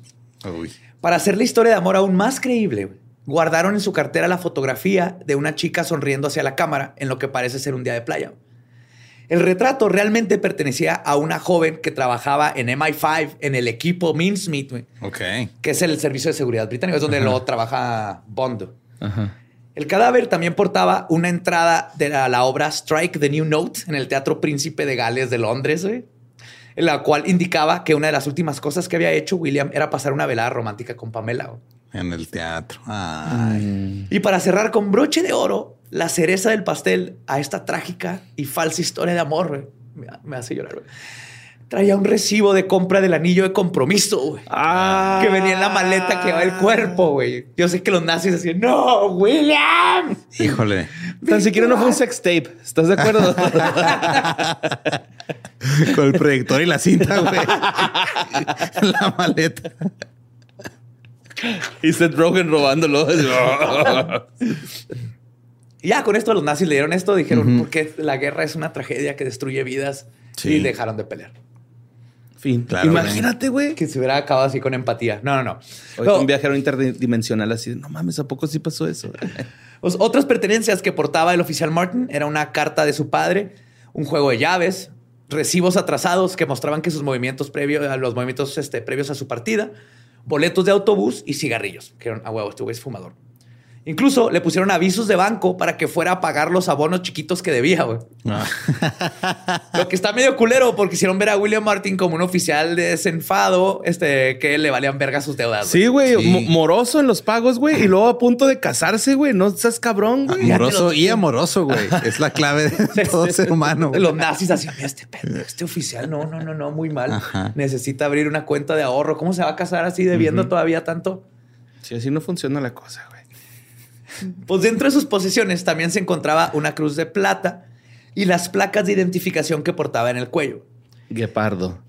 uy. Para hacer la historia de amor aún más creíble, güey, guardaron en su cartera la fotografía de una chica sonriendo hacia la cámara en lo que parece ser un día de playa. El retrato realmente pertenecía a una joven que trabajaba en MI5 en el equipo Mincemeat, güey, Ok. que es el servicio de seguridad británico, es donde lo trabaja Bond. Ajá. El cadáver también portaba una entrada de la, la obra Strike the New Note en el Teatro Príncipe de Gales de Londres, en la cual indicaba que una de las últimas cosas que había hecho William era pasar una velada romántica con Pamela. En el teatro. Ay. Y para cerrar con broche de oro, la cereza del pastel a esta trágica y falsa historia de amor, güey. Me, me hace llorar, güey. Traía un recibo de compra del anillo de compromiso, güey. Ah. Que venía en la maleta que llevaba el cuerpo, güey. Yo sé que los nazis decían, no, William. Híjole. Tan siquiera no fue un sex tape. ¿Estás de acuerdo? Con el proyector y la cinta, güey. la maleta. Y Seth Rogen robándolo. Ya con esto los nazis le dieron esto, dijeron, porque la guerra es una tragedia que destruye vidas Sí. y dejaron de pelear. fin. Claro, Imagínate, güey. Que se hubiera acabado así con empatía. No, no, no. Hoy No, un viajero interdimensional así. No mames, ¿a poco sí pasó eso? pues, otras pertenencias que portaba el oficial Martin era una carta de su padre, un juego de llaves, recibos atrasados que mostraban que sus movimientos previos a los movimientos este, previos a su partida, boletos de autobús y cigarrillos, que eran a huevo, este güey es fumador. Incluso le pusieron avisos de banco para que fuera a pagar los abonos chiquitos que debía, güey. Lo que está medio culero porque hicieron ver a William Martin como un oficial de desenfado, este, que le valían verga sus deudas. Sí, güey. Sí. Moroso en los pagos, güey. Y luego a punto de casarse, güey. No seas cabrón, güey. Amoroso y amoroso, güey. Es la clave de todo ser humano. Los nazis hacían este pendejo, este oficial, no, no, no, no, muy mal. Ajá. Necesita abrir una cuenta de ahorro. ¿Cómo se va a casar así debiendo todavía tanto? Sí, así no funciona la cosa, güey. Pues dentro de sus posesiones también se encontraba una cruz de plata y las placas de identificación que portaba en el cuello. Guepardo.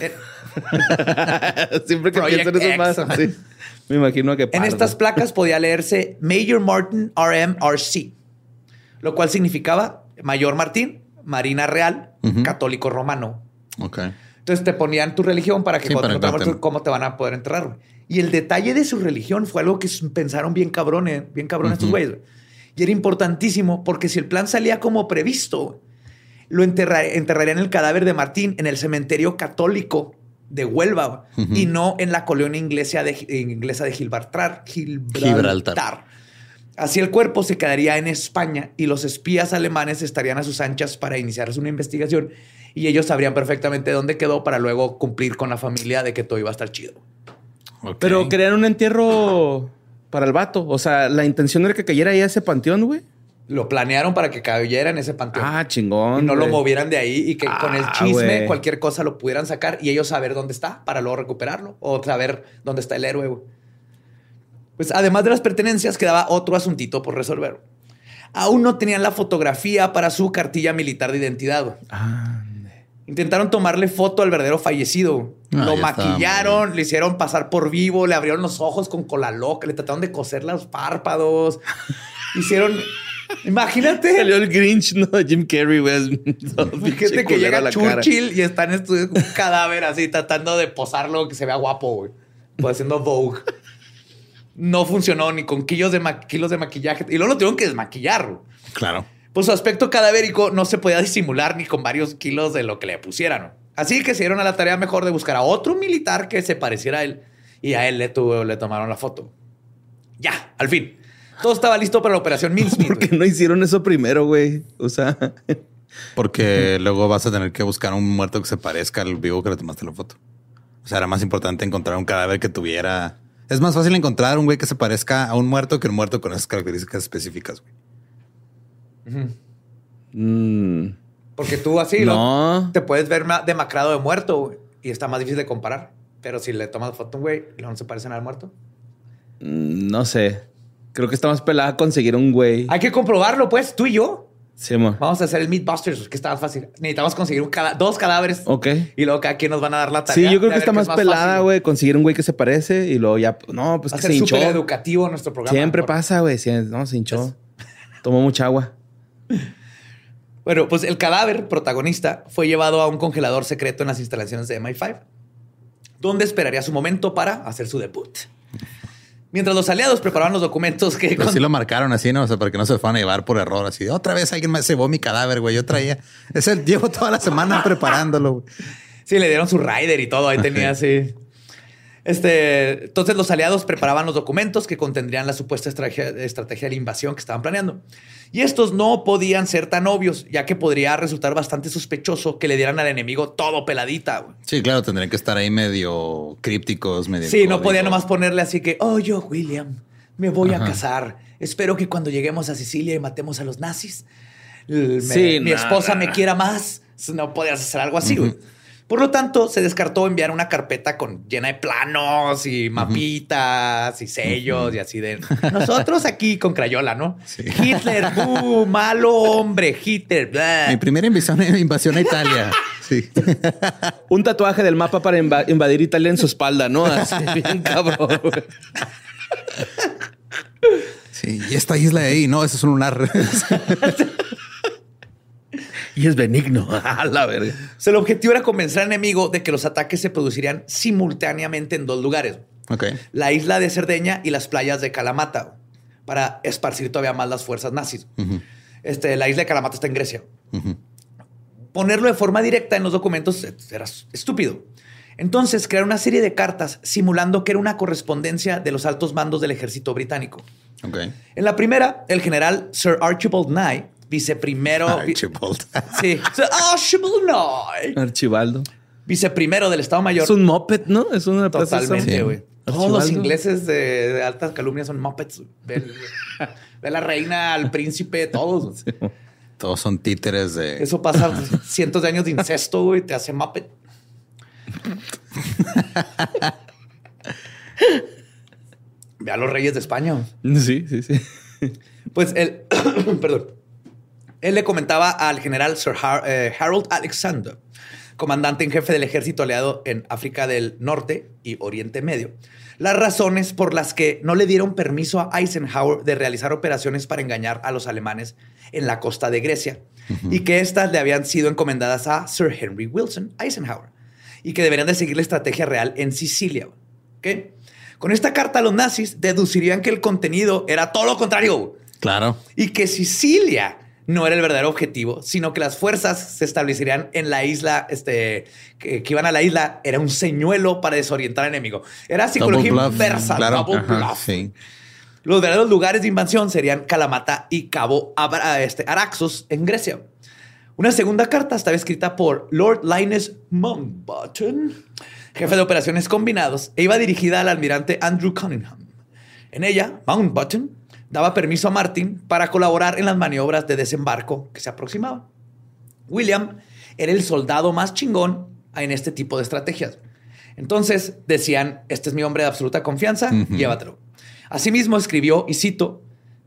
Eh, Siempre que Project pienso en eso más. sí. Me imagino a En estas placas podía leerse Major Martin RMRC, lo cual significaba Mayor Martín, Marina Real. Católico Romano. Ok. Entonces te ponían tu religión para que Sí, cuando para te cómo te van a poder enterrar. güey. Y el detalle de su religión fue algo que pensaron bien cabrones, bien cabrones estos Ujú. güeyes. güey. Y era importantísimo porque si el plan salía como previsto, lo enterra- enterrarían el cadáver de Martín en el cementerio católico de Huelva y no en la colonia inglesa de, inglesa de Gibraltar. Gibraltar. Gibraltar. Así el cuerpo se quedaría en España y los espías alemanes estarían a sus anchas para iniciar una investigación y ellos sabrían perfectamente dónde quedó para luego cumplir con la familia de que todo iba a estar chido. Pero querían un entierro para el vato. O sea, la intención era que cayera ahí a ese panteón, güey. Lo planearon para que cayera en ese panteón. Ah, chingón. y no lo movieran de ahí y que con el Ah, chisme, güey. cualquier cosa lo pudieran sacar y ellos saber dónde está para luego recuperarlo o saber dónde está el héroe. güey. Pues además de las pertenencias, quedaba otro asuntito por resolver. Aún no tenían la fotografía para su cartilla militar de identidad. Ah, Intentaron tomarle foto al verdadero fallecido. Ah, lo maquillaron, le hicieron pasar por vivo, le abrieron los ojos con cola loca, le trataron de coser los párpados. Hicieron. Imagínate. Salió el Grinch, ¿no? Jim Carrey, güey. Fíjate que llega la cara. Churchill y está en estudio un cadáver así, tratando de posarlo que se vea guapo, güey. Pues haciendo Vogue. No funcionó ni con kilos de, ma- kilos de maquillaje. Y luego lo tuvieron que desmaquillar. güey. Claro. Pues su aspecto cadavérico no se podía disimular ni con varios kilos de lo que le pusieran. Así que se dieron a la tarea mejor de buscar a otro militar que se pareciera a él. Y a él le, tuvo- le tomaron la foto. Ya, al fin. Todo estaba listo para la operación Mincemeat. ¿Por qué no hicieron eso primero, güey? O sea, Porque luego vas a tener que buscar un muerto que se parezca al vivo que le tomaste la foto. O sea, era más importante encontrar un cadáver que tuviera. Es más fácil encontrar un güey que se parezca a un muerto que un muerto con esas características específicas. Güey. Mm, Porque tú así lo- no. te puedes ver ma- demacrado de muerto y está más difícil de comparar. Pero si le tomas foto güey y luego no se parecen al muerto. Mm, No sé. Creo que está más pelada conseguir un güey. Hay que comprobarlo, pues, tú y yo. Sí, amor. Vamos a hacer el Meatbusters, que está más fácil. Necesitamos conseguir un cada- dos cadáveres Ok. y luego cada quien nos van a dar la tarea. Sí, yo creo que está más, pelada, güey, conseguir un güey que se parece y luego ya, no, pues Va que ser se hinchó. súper educativo nuestro programa. Siempre pasa, güey. No, se hinchó. Tomó mucha agua. Bueno, pues el cadáver protagonista fue llevado a un congelador secreto en las instalaciones de MI5, donde esperaría su momento para hacer su debut. Mientras los aliados preparaban los documentos que... Pero sí lo marcaron así, ¿no? O sea, para que no se fueran a llevar por error. Así, otra vez alguien más cebó mi cadáver, güey. Yo traía. Es el, llevo toda la semana preparándolo. güey. Sí, le dieron su rider y todo. Ahí tenía así. Este, entonces los aliados preparaban los documentos que contendrían la supuesta estrategia, estrategia de la invasión que estaban planeando. Y estos no podían ser tan obvios, ya que podría resultar bastante sospechoso que le dieran al enemigo todo peladita. Sí, claro, tendrían que estar ahí medio crípticos, medio. Sí, no código. podía nomás ponerle así que, oh, yo, William, me voy a casar. Espero que cuando lleguemos a Sicilia y matemos a los nazis, me- Sí, mi esposa me quiera más. No podías hacer algo así, güey. Por lo tanto, se descartó enviar una carpeta con llena de planos y mapitas y sellos y así de nosotros aquí con Crayola, ¿no? Hitler, uh, malo hombre, Hitler. Mi primera invasión, invasión a Italia. Sí. Un tatuaje del mapa para inva- invadir Italia en su espalda, ¿no? Así bien cabrón. güey. Sí. Y esta isla de ahí, no, eso es un lunar. Y es benigno. A la verga. O sea, el objetivo era convencer al enemigo de que los ataques se producirían simultáneamente en dos lugares. ok. La isla de Cerdeña y las playas de Kalamata para esparcir todavía más las fuerzas nazis. este, la isla de Kalamata está en Grecia. Ponerlo de forma directa en los documentos era estúpido. Entonces crearon una serie de cartas simulando que era una correspondencia de los altos mandos del ejército británico. Ok. En la primera, el general Sir Archibald Nye, viceprimero... Archibald. Sí, Sir Archibald Nye, Archibaldo. viceprimero del Estado Mayor. Es un moped, ¿no? Es una Totalmente, Sí. güey. Todos Archibaldo. los ingleses de, de altas calumnias son muppets. güey. Ve, ve la reina, al príncipe, todos. Todos son títeres de. Eso pasa cientos de años de incesto, güey, te hace muppet. Ve a los reyes de España. Sí, sí, sí. Pues él, perdón, él le comentaba al general Sir Har- eh, Harold Alexander, comandante en jefe del ejército aliado en África del Norte y Oriente Medio, las razones por las que no le dieron permiso a Eisenhower de realizar operaciones para engañar a los alemanes en la costa de Grecia y que éstas le habían sido encomendadas a Sir Henry Wilson Eisenhower y que deberían de seguir la estrategia real en Sicilia. ¿ok? Con esta carta los nazis deducirían que el contenido era todo lo contrario Claro. y que Sicilia no era el verdadero objetivo, sino que las fuerzas se establecerían en la isla, este, que, que iban a la isla, era un señuelo para desorientar al enemigo. Era psicología Double inversa, Claro. double Ajá, bluff. Sí. Los verdaderos lugares de invasión serían Kalamata y Cabo Abra- este, Araxos en Grecia. Una segunda carta estaba escrita por Lord Linus Mountbatten, jefe de operaciones combinados, e iba dirigida al almirante Andrew Cunningham. En ella, Mountbatten daba permiso a Martin para colaborar en las maniobras de desembarco que se aproximaban. William era el soldado más chingón en este tipo de estrategias. Entonces decían, este es mi hombre de absoluta confianza, llévatelo. Asimismo escribió, y cito,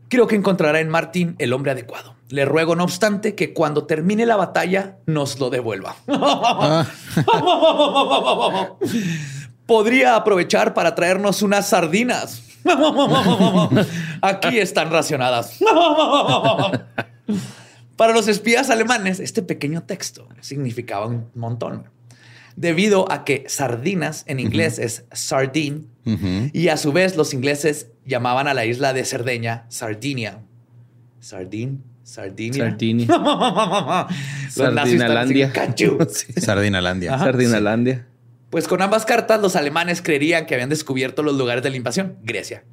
creo que encontrará en Martín el hombre adecuado. Le ruego, no obstante, que cuando termine la batalla nos lo devuelva. Podría aprovechar para traernos unas sardinas. Aquí están racionadas. Para los espías alemanes, este pequeño texto significaba un montón. Debido a que sardinas en inglés es sardine y a su vez los ingleses llamaban a la isla de Cerdeña Sardinia. Sardine, Sardinia. Sardini. Los nazis están así, Sardinalandia. Sardinalandia. Sardinalandia. Pues con ambas cartas los alemanes creerían que habían descubierto los lugares de la invasión, Grecia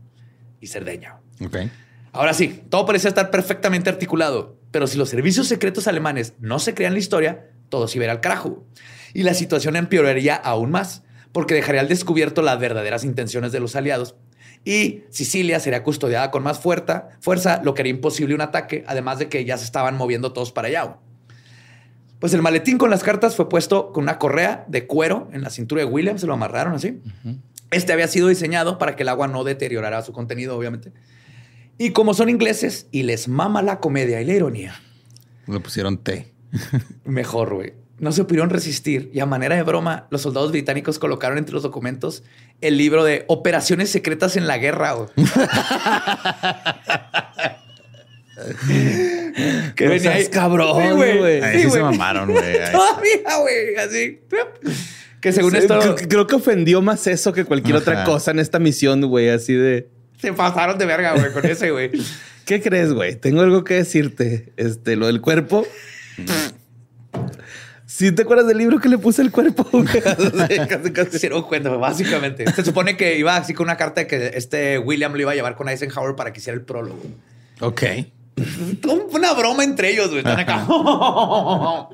y Cerdeña. Ok. Ahora sí, todo parecía estar perfectamente articulado, pero si los servicios secretos alemanes no se crean la historia, todo se iba al carajo. Y la situación empeoraría aún más, porque dejaría al descubierto las verdaderas intenciones de los aliados. Y Sicilia sería custodiada con más fuerza, fuerza, lo que haría imposible un ataque, además de que ya se estaban moviendo todos para allá. Pues el maletín con las cartas fue puesto con una correa de cuero en la cintura de William, se lo amarraron así. Este había sido diseñado para que el agua no deteriorara su contenido, obviamente. Y como son ingleses y les mama la comedia y la ironía, Le pusieron té. mejor, güey. No se pudieron resistir y a manera de broma, los soldados británicos colocaron entre los documentos el libro de Operaciones Secretas en la Guerra. que No venía seas ahí- cabrón, Sí, güey. Ahí Sí, sí se mamaron, güey. Todavía, güey, así. Que según Sí, esto creo, que ofendió más eso que cualquier otra cosa en esta misión, güey. Así de. se pasaron de verga, güey, con ese, güey. ¿Qué crees, güey? Tengo algo que decirte. Este, lo del cuerpo. ¿Sí te acuerdas del libro que le puse el cuerpo? casi, casi. Se dieron cuenta, básicamente. Se supone que iba así con una carta de que este William lo iba a llevar con Eisenhower para que hiciera el prólogo. Ok. Una broma entre ellos, güey. Están acá.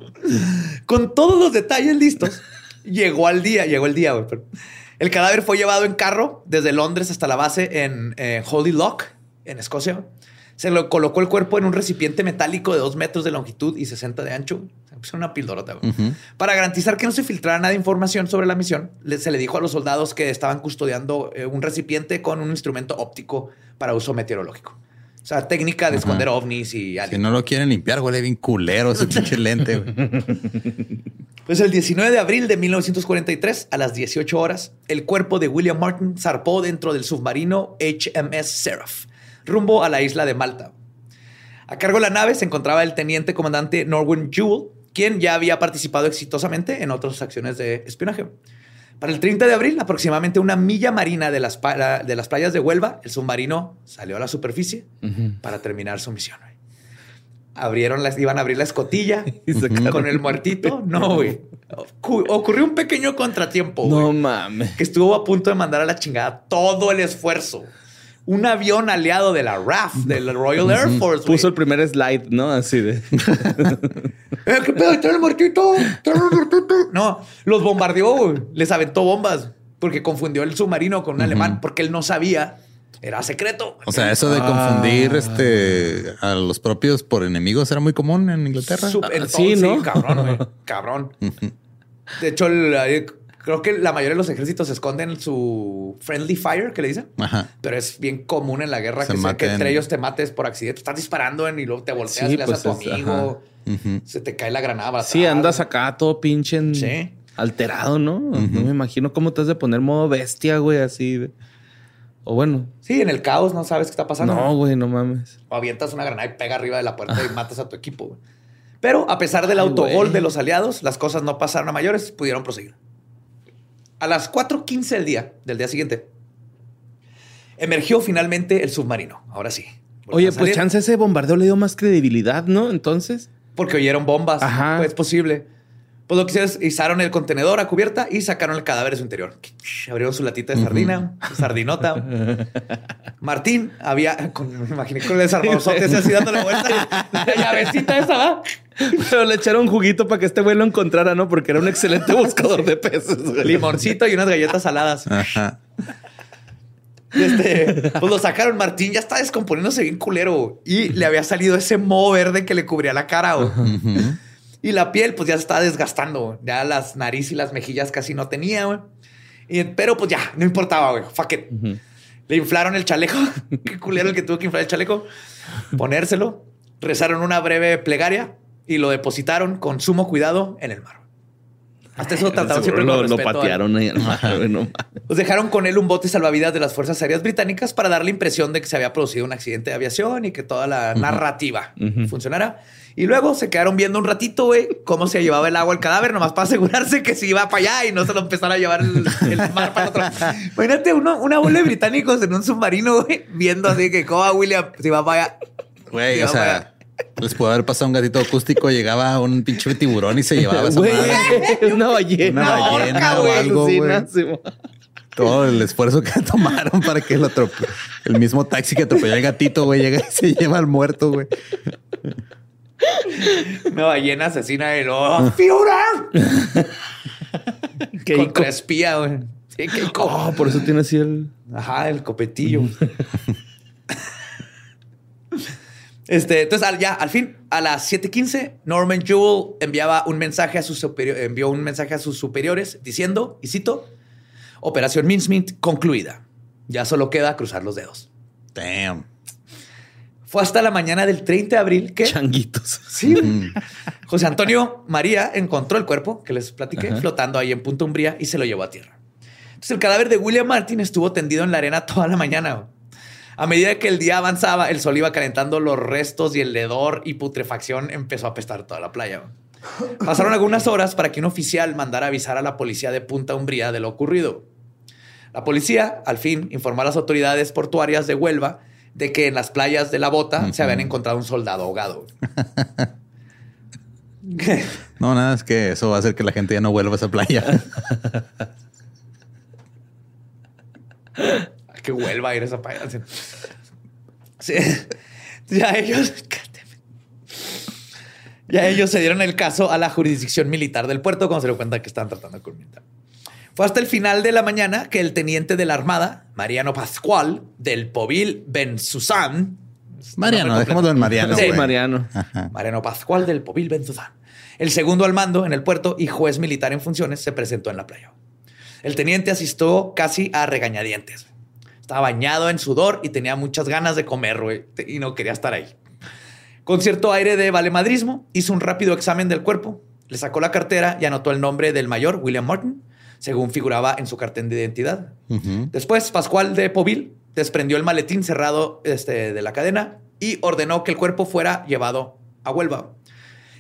con todos los detalles listos, llegó al día, llegó el día, güey. El cadáver fue llevado en carro desde Londres hasta la base en eh, Holy Lock, en Escocia. Se lo colocó el cuerpo en un recipiente metálico de dos metros de longitud y 60 de ancho. Es una pildorota. Para garantizar que no se filtrara nada de información sobre la misión, se le dijo a los soldados que estaban custodiando eh, un recipiente con un instrumento óptico para uso meteorológico. O sea, técnica de esconder ovnis y Si no lo quieren limpiar, huele bien culero ese pinche lente. Pues el 19 de abril de 1943, a las 18 horas, el cuerpo de William Martin zarpó dentro del submarino HMS Seraph, rumbo a la isla de Malta. A cargo de la nave se encontraba el teniente comandante Norwin Jewell, quien ya había participado exitosamente en otras acciones de espionaje. Para el 30 de abril, aproximadamente una milla marina de las, de las playas de Huelva, el submarino salió a la superficie para terminar su misión. Abrieron las, iban a abrir la escotilla con el muertito. No, güey. Ocurrió un pequeño contratiempo. No mames. Que estuvo a punto de mandar a la chingada todo el esfuerzo un avión aliado de la RAF, de la Royal Air Force. Puso el primer slide, ¿no? Así de. Eh, ¿Qué pedo? ¿Trae el muertito? ¿Trae el muertito? No, los bombardeó, les aventó bombas porque confundió el submarino con un alemán porque él no sabía. Era secreto. O sea, eso de confundir ah. este a los propios por enemigos era muy común en Inglaterra. sí, ¿no? cabrón, cabrón. De hecho, el, Creo que la mayoría de los ejércitos esconden su friendly fire, que le dicen. Ajá. Pero es bien común en la guerra que, que, entre ellos te mates por accidente. Estás disparando y luego te volteas y le haces a tu pues amigo. Se te cae la granada. Sí, andas acá todo pinche alterado, ¿no? No me imagino cómo te has de poner modo bestia, güey, así. O bueno. Sí, en el caos no sabes qué está pasando. No, güey, no mames. O avientas una granada y pega arriba de la puerta y matas a tu equipo, güey. Pero a pesar del autogol de los aliados, las cosas no pasaron a mayores, pudieron proseguir. A las 4.15 del día, del día siguiente, emergió finalmente el submarino. Ahora sí. Oye, pues chance ese bombardeo le dio más credibilidad, ¿no? Entonces. Porque oyeron bombas. Ajá. Pues es posible. Pues lo que hicieron es izaron el contenedor a cubierta y sacaron el cadáver de su interior. Abrieron su latita de sardina, su sardinota. Martín había, con, me imaginé con el desarmadozote así dándole vuelta. La llavecita esa, ¿va? Pero le echaron un juguito para que este güey lo encontrara, ¿no? Porque era un excelente buscador de peces. Limoncito y unas galletas saladas. Ajá. Este, pues lo sacaron. Martín ya está descomponiéndose bien culero. Y le había salido ese moho verde que le cubría la cara. Y la piel, pues ya se estaba desgastando. Ya las nariz y las mejillas casi no tenía, güey. pero pues ya, no importaba, güey. Fuck it. Le inflaron el chaleco. Qué culero el que tuvo que inflar el chaleco. Ponérselo. Rezaron una breve plegaria y lo depositaron con sumo cuidado en el mar. Hasta eso trataron siempre lo, lo patearon ahí Pues dejaron con él un bote salvavidas de las Fuerzas Aéreas Británicas para dar la impresión de que se había producido un accidente de aviación y que toda la narrativa funcionara. Y luego se quedaron viendo un ratito, güey, cómo se llevaba el agua al cadáver, nomás para asegurarse que se iba para allá y no se lo empezara a llevar el, mar para otro. Imagínate uno, una bola de británicos en un submarino, güey, viendo así que cómo William se iba para allá. Güey, o sea, les puede haber pasado un gatito acústico, llegaba un pinche tiburón y se llevaba esa Una ballena. Una ballena o algo, güey. Todo el esfuerzo que tomaron para que el, otro, el mismo taxi que atropelló al gatito, güey, llega y se lleva al muerto, güey. Una ballena asesina de ¡Oh, ¡Fiora! Contra espía, güey. Sí, oh, por eso tiene así el... Ajá, el copetillo. Este, entonces, ya al fin, a las 7:15, Norman Jewell enviaba un mensaje a sus envió un mensaje a sus superiores diciendo, y cito, Operación Mincemeat concluida. Ya solo queda cruzar los dedos. Damn. Fue hasta la mañana del 30 de abril que. Changuitos. Sí. José Antonio María encontró el cuerpo que les platiqué flotando ahí en Punta Umbría y se lo llevó a tierra. Entonces, el cadáver de William Martin estuvo tendido en la arena toda la mañana. A medida que el día avanzaba, el sol iba calentando los restos y el hedor y putrefacción empezó a apestar toda la playa. Pasaron algunas horas para que un oficial mandara avisar a la policía de Punta Umbría de lo ocurrido. La policía, al fin, informó a las autoridades portuarias de Huelva de que en las playas de la Bota se habían encontrado un soldado ahogado. no, nada, es que eso va a hacer que la gente ya no vuelva a esa playa. que vuelva a ir a esa playa. Ya ellos. Ya ellos se dieron el caso a la jurisdicción militar del puerto cuando se dio cuenta que estaban tratando de culminar. Fue hasta el final de la mañana que el teniente de la Armada, Mariano Pascual, del Povil Ben Susan, Mariano, dejémoslo en Mariano. Sí. Mariano. Mariano Pascual del Povil Benzuzán. El segundo al mando en el puerto y juez militar en funciones se presentó en la playa. El teniente asistió casi a regañadientes. Estaba bañado en sudor y tenía muchas ganas de comer, güey, y no quería estar ahí. Con cierto aire de valemadrismo, hizo un rápido examen del cuerpo, le sacó la cartera y anotó el nombre del mayor, William Martin, según figuraba en su cartel de identidad. Después, Pascual de Povil desprendió el maletín cerrado este, de la cadena y ordenó que el cuerpo fuera llevado a Huelva.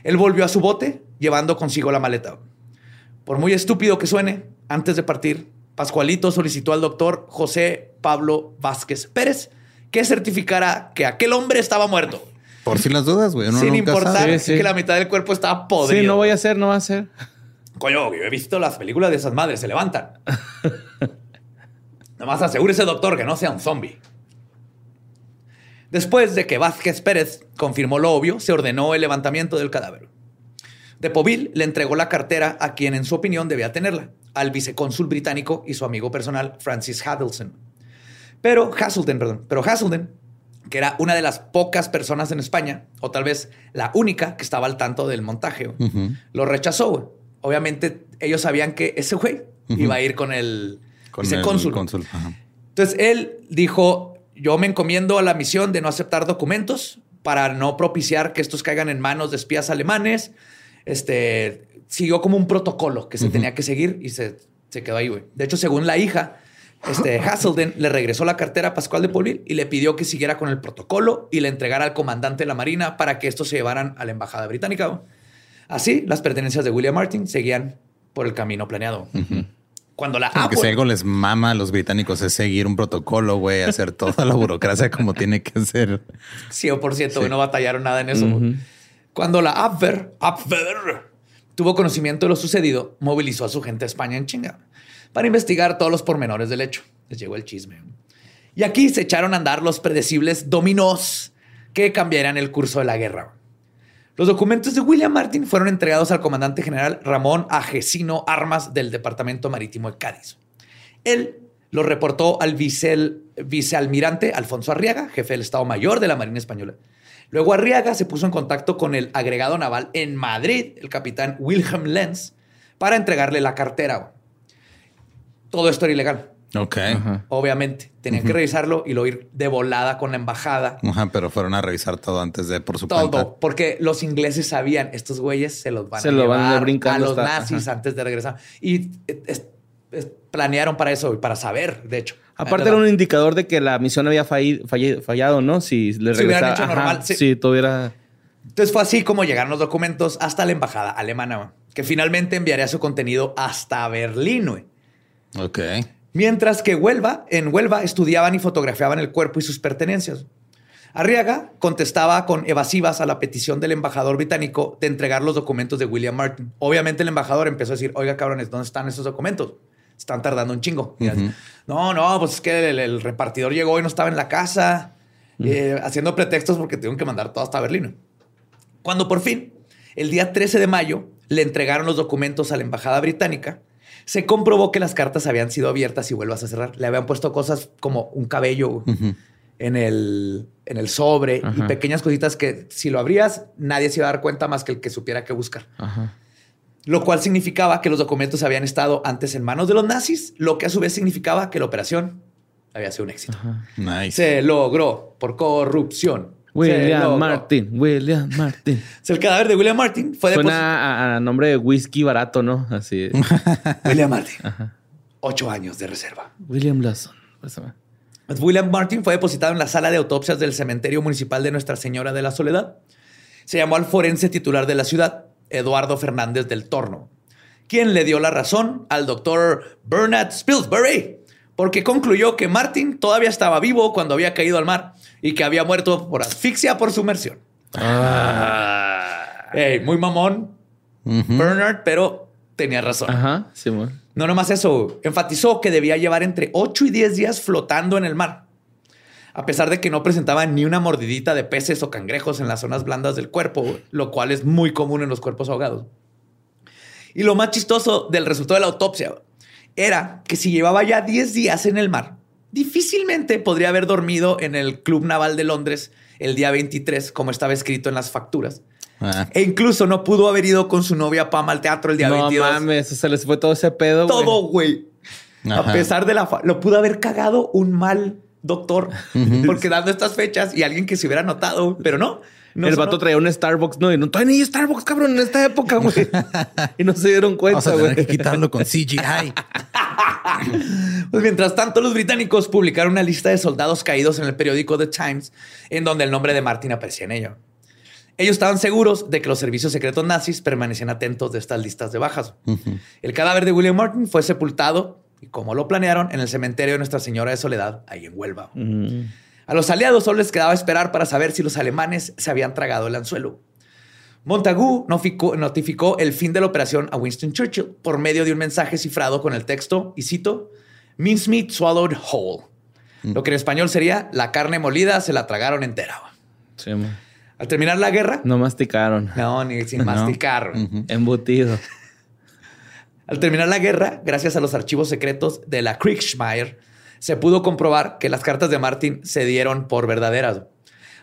Él volvió a su bote, llevando consigo la maleta. Por muy estúpido que suene, antes de partir, Pascualito solicitó al doctor José Pablo Vázquez Pérez que certificara que aquel hombre estaba muerto, Por si las dudas, güey. sin nunca importar sabe. Sí, sí. que la mitad del cuerpo estaba podrido. Sí, no voy a hacer, no va a hacer. Coño, yo he visto las películas de esas madres, se levantan. Nomás asegúrese, doctor, que no sea un zombie. Después de que Vázquez Pérez confirmó lo obvio, se ordenó el levantamiento del cadáver. De Povil le entregó la cartera a quien, en su opinión, debía tenerla, al vicecónsul británico y su amigo personal, Francis Hazelden. Pero Hazelden, perdón, pero Hazelden, que era una de las pocas personas en España, o tal vez la única que estaba al tanto del montaje, lo rechazó. Obviamente, ellos sabían que ese güey iba a ir con el Con el cónsul. Entonces él dijo, yo me encomiendo a la misión de no aceptar documentos para no propiciar que estos caigan en manos de espías alemanes. Este, siguió como un protocolo que se tenía que seguir y se, se quedó ahí, güey. De hecho, según la hija, este, Hasselden le regresó la cartera a Pascual de Povil y le pidió que siguiera con el protocolo y le entregara al comandante de la Marina para que estos se llevaran a la embajada británica. Así, las pertenencias de William Martin seguían por el camino planeado. Cuando la Porque si Apple- algo les mama a los británicos es seguir un protocolo, güey, hacer toda la burocracia como tiene que ser. 100%, Sí. no batallaron nada en eso. Cuando la Abwehr, Abwehr tuvo conocimiento de lo sucedido, movilizó a su gente a España en chinga para investigar todos los pormenores del hecho. Les llegó el chisme. Y aquí se echaron a andar los predecibles dominós que cambiarían el curso de la guerra. Los documentos de William Martin fueron entregados al comandante general Ramón Agesino Armas del Departamento Marítimo de Cádiz. Él los reportó al vicealmirante Alfonso Arriaga, jefe del Estado Mayor de la Marina Española. Luego Arriaga se puso en contacto con el agregado naval en Madrid, el capitán Wilhelm Lenz, para entregarle la cartera. Todo esto era ilegal, Ok. Ajá. obviamente. Tenían que revisarlo y lo ir de volada con la embajada. Ajá, pero fueron a revisar todo antes de por su Todo, cuenta. porque los ingleses sabían, estos güeyes se los van Se a lo van a ir llevar brincando a los nazis ajá. antes de regresar. Y es- es- planearon para eso, para saber, de hecho. Aparte era un indicador de que la misión había fallado, ¿no? Si le Si hubieran hecho normal, sí. Si tuviera... Entonces fue así como llegaron los documentos hasta la embajada alemana, güey, que finalmente enviaría su contenido hasta Berlín. güey. Ok. Mientras que Huelva, en Huelva estudiaban y fotografiaban el cuerpo y sus pertenencias. Arriaga contestaba con evasivas a la petición del embajador británico de entregar los documentos de William Martin. Obviamente el embajador empezó a decir, oiga cabrones, ¿dónde están esos documentos? Están tardando un chingo. Así, No, no, pues es que el, el repartidor llegó y no estaba en la casa, eh, haciendo pretextos porque tuvieron que mandar todo hasta Berlín. Cuando por fin, el día 13 de mayo, le entregaron los documentos a la embajada británica, se comprobó que las cartas habían sido abiertas y vuelvas a cerrar. Le habían puesto cosas como un cabello en, el, en el sobre y pequeñas cositas que si lo abrías, nadie se iba a dar cuenta más que el que supiera qué buscar. Ajá. Lo cual significaba que los documentos habían estado antes en manos de los nazis, lo que a su vez significaba que la operación había sido un éxito. Nice. Se logró por corrupción. William. Martin, William Martin. O sea, El cadáver de William Martin fue depositado. Suena a, a nombre de whisky barato, ¿no? Así. William Martin. Ocho años de reserva. William Lawson. William Martin fue depositado en la sala de autopsias del cementerio municipal de Nuestra Señora de la Soledad. Se llamó al forense titular de la ciudad, Eduardo Fernández del Torno, quien le dio la razón al doctor Bernard Spilsbury, porque concluyó que Martin todavía estaba vivo cuando había caído al mar y que había muerto por asfixia por sumersión. Ey, muy mamón, Bernard, pero tenía razón. Ajá, Simón. No nomás eso, enfatizó que debía llevar entre 8 y 10 días flotando en el mar. A pesar de que no presentaba ni una mordidita de peces o cangrejos en las zonas blandas del cuerpo, lo cual es muy común en los cuerpos ahogados. Y lo más chistoso del resultado de la autopsia era que si llevaba ya 10 días en el mar, difícilmente podría haber dormido en el Club Naval de Londres el día 23, como estaba escrito en las facturas. Ah, E incluso no pudo haber ido con su novia Pam al teatro el día No 22. mames, se les fue todo ese pedo. Todo, güey. A pesar de la... fa- Lo pudo haber cagado un mal doctor. Porque dando estas fechas y alguien que se hubiera notado, pero no. No el vato traía un Starbucks, no, y no todavía ni Starbucks, cabrón, en esta época, güey. y no se dieron cuenta, güey. quitarlo con CGI. Pues mientras tanto, los británicos publicaron una lista de soldados caídos en el periódico The Times, en donde el nombre de Martin aparecía en ello. Ellos estaban seguros de que los servicios secretos nazis permanecían atentos de estas listas de bajas. El cadáver de William Martin fue sepultado, y como lo planearon, en el cementerio de Nuestra Señora de Soledad, ahí en Huelva. Mm. A los aliados solo les quedaba esperar para saber si los alemanes se habían tragado el anzuelo. Montagu notificó, el fin de la operación a Winston Churchill por medio de un mensaje cifrado con el texto, y cito, Mincemeat swallowed whole. Lo que en español sería, la carne molida se la tragaron entera. Sí. Al terminar la guerra, No masticaron. no, ni sin masticar. güey. Embutido. Al terminar la guerra, gracias a los archivos secretos de la Kriegsmarine, se pudo comprobar que las cartas de Martin se dieron por verdaderas.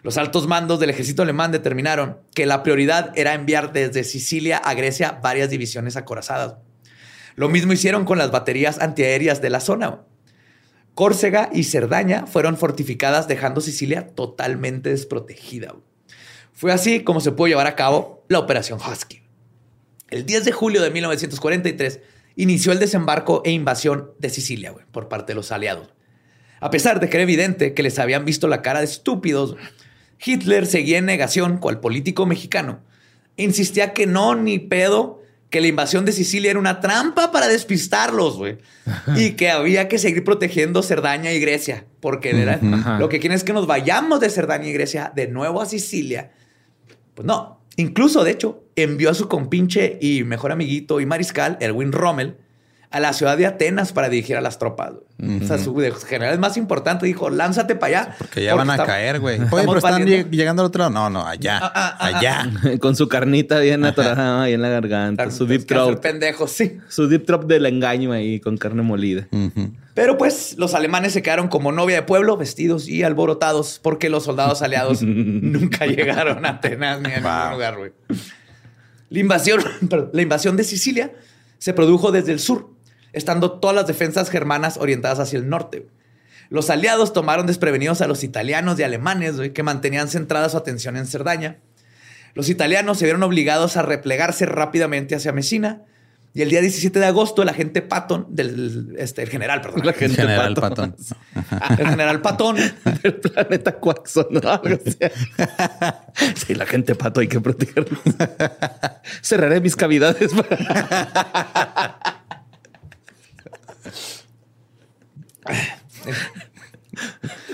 Los altos mandos del ejército alemán determinaron que la prioridad era enviar desde Sicilia a Grecia varias divisiones acorazadas. Lo mismo hicieron con las baterías antiaéreas de la zona. Córcega y Cerdaña fueron fortificadas dejando Sicilia totalmente desprotegida. Fue así como se pudo llevar a cabo la Operación Husky. El 10 de julio de 1943 inició el desembarco e invasión de Sicilia güey, por parte de los aliados. A pesar de que era evidente que les habían visto la cara de estúpidos, Hitler seguía en negación cual político mexicano. Insistía que no, ni pedo, que la invasión de Sicilia era una trampa para despistarlos, güey. Y que había que seguir protegiendo Cerdaña y Grecia, porque era- lo que quieren es que nos vayamos de Cerdaña y Grecia de nuevo a Sicilia. Pues no. Incluso, de hecho, envió a su compinche y mejor amiguito y mariscal, Erwin Rommel, a la ciudad de Atenas para dirigir a las tropas. O sea, su general más importante dijo, lánzate para allá. Porque ya van a caer, güey. Oye, pero están valiendo". lleg- llegando al otro lado. No, no, allá. Ah, ah, ah, allá. Con su carnita bien atorada ahí en la garganta. Claro, su deep throat. pendejos, sí. Su deep throat del engaño ahí con carne molida. Pero pues los alemanes se quedaron como novia de pueblo, vestidos y alborotados, porque los soldados aliados nunca llegaron a Atenas ni a ningún lugar, güey. La invasión, la invasión de Sicilia se produjo desde el sur, estando todas las defensas germanas orientadas hacia el norte. Los aliados tomaron desprevenidos a los italianos y alemanes, que mantenían centrada su atención en Cerdaña. Los italianos se vieron obligados a replegarse rápidamente hacia Messina. Y el día 17 de agosto, el agente Patton, del este, el general, perdón, La gente General pato. Patton. el general Patton, del planeta Quaxon, ¿no? Algo así. Sí, la gente pato hay que protegerlo. Cerraré mis cavidades.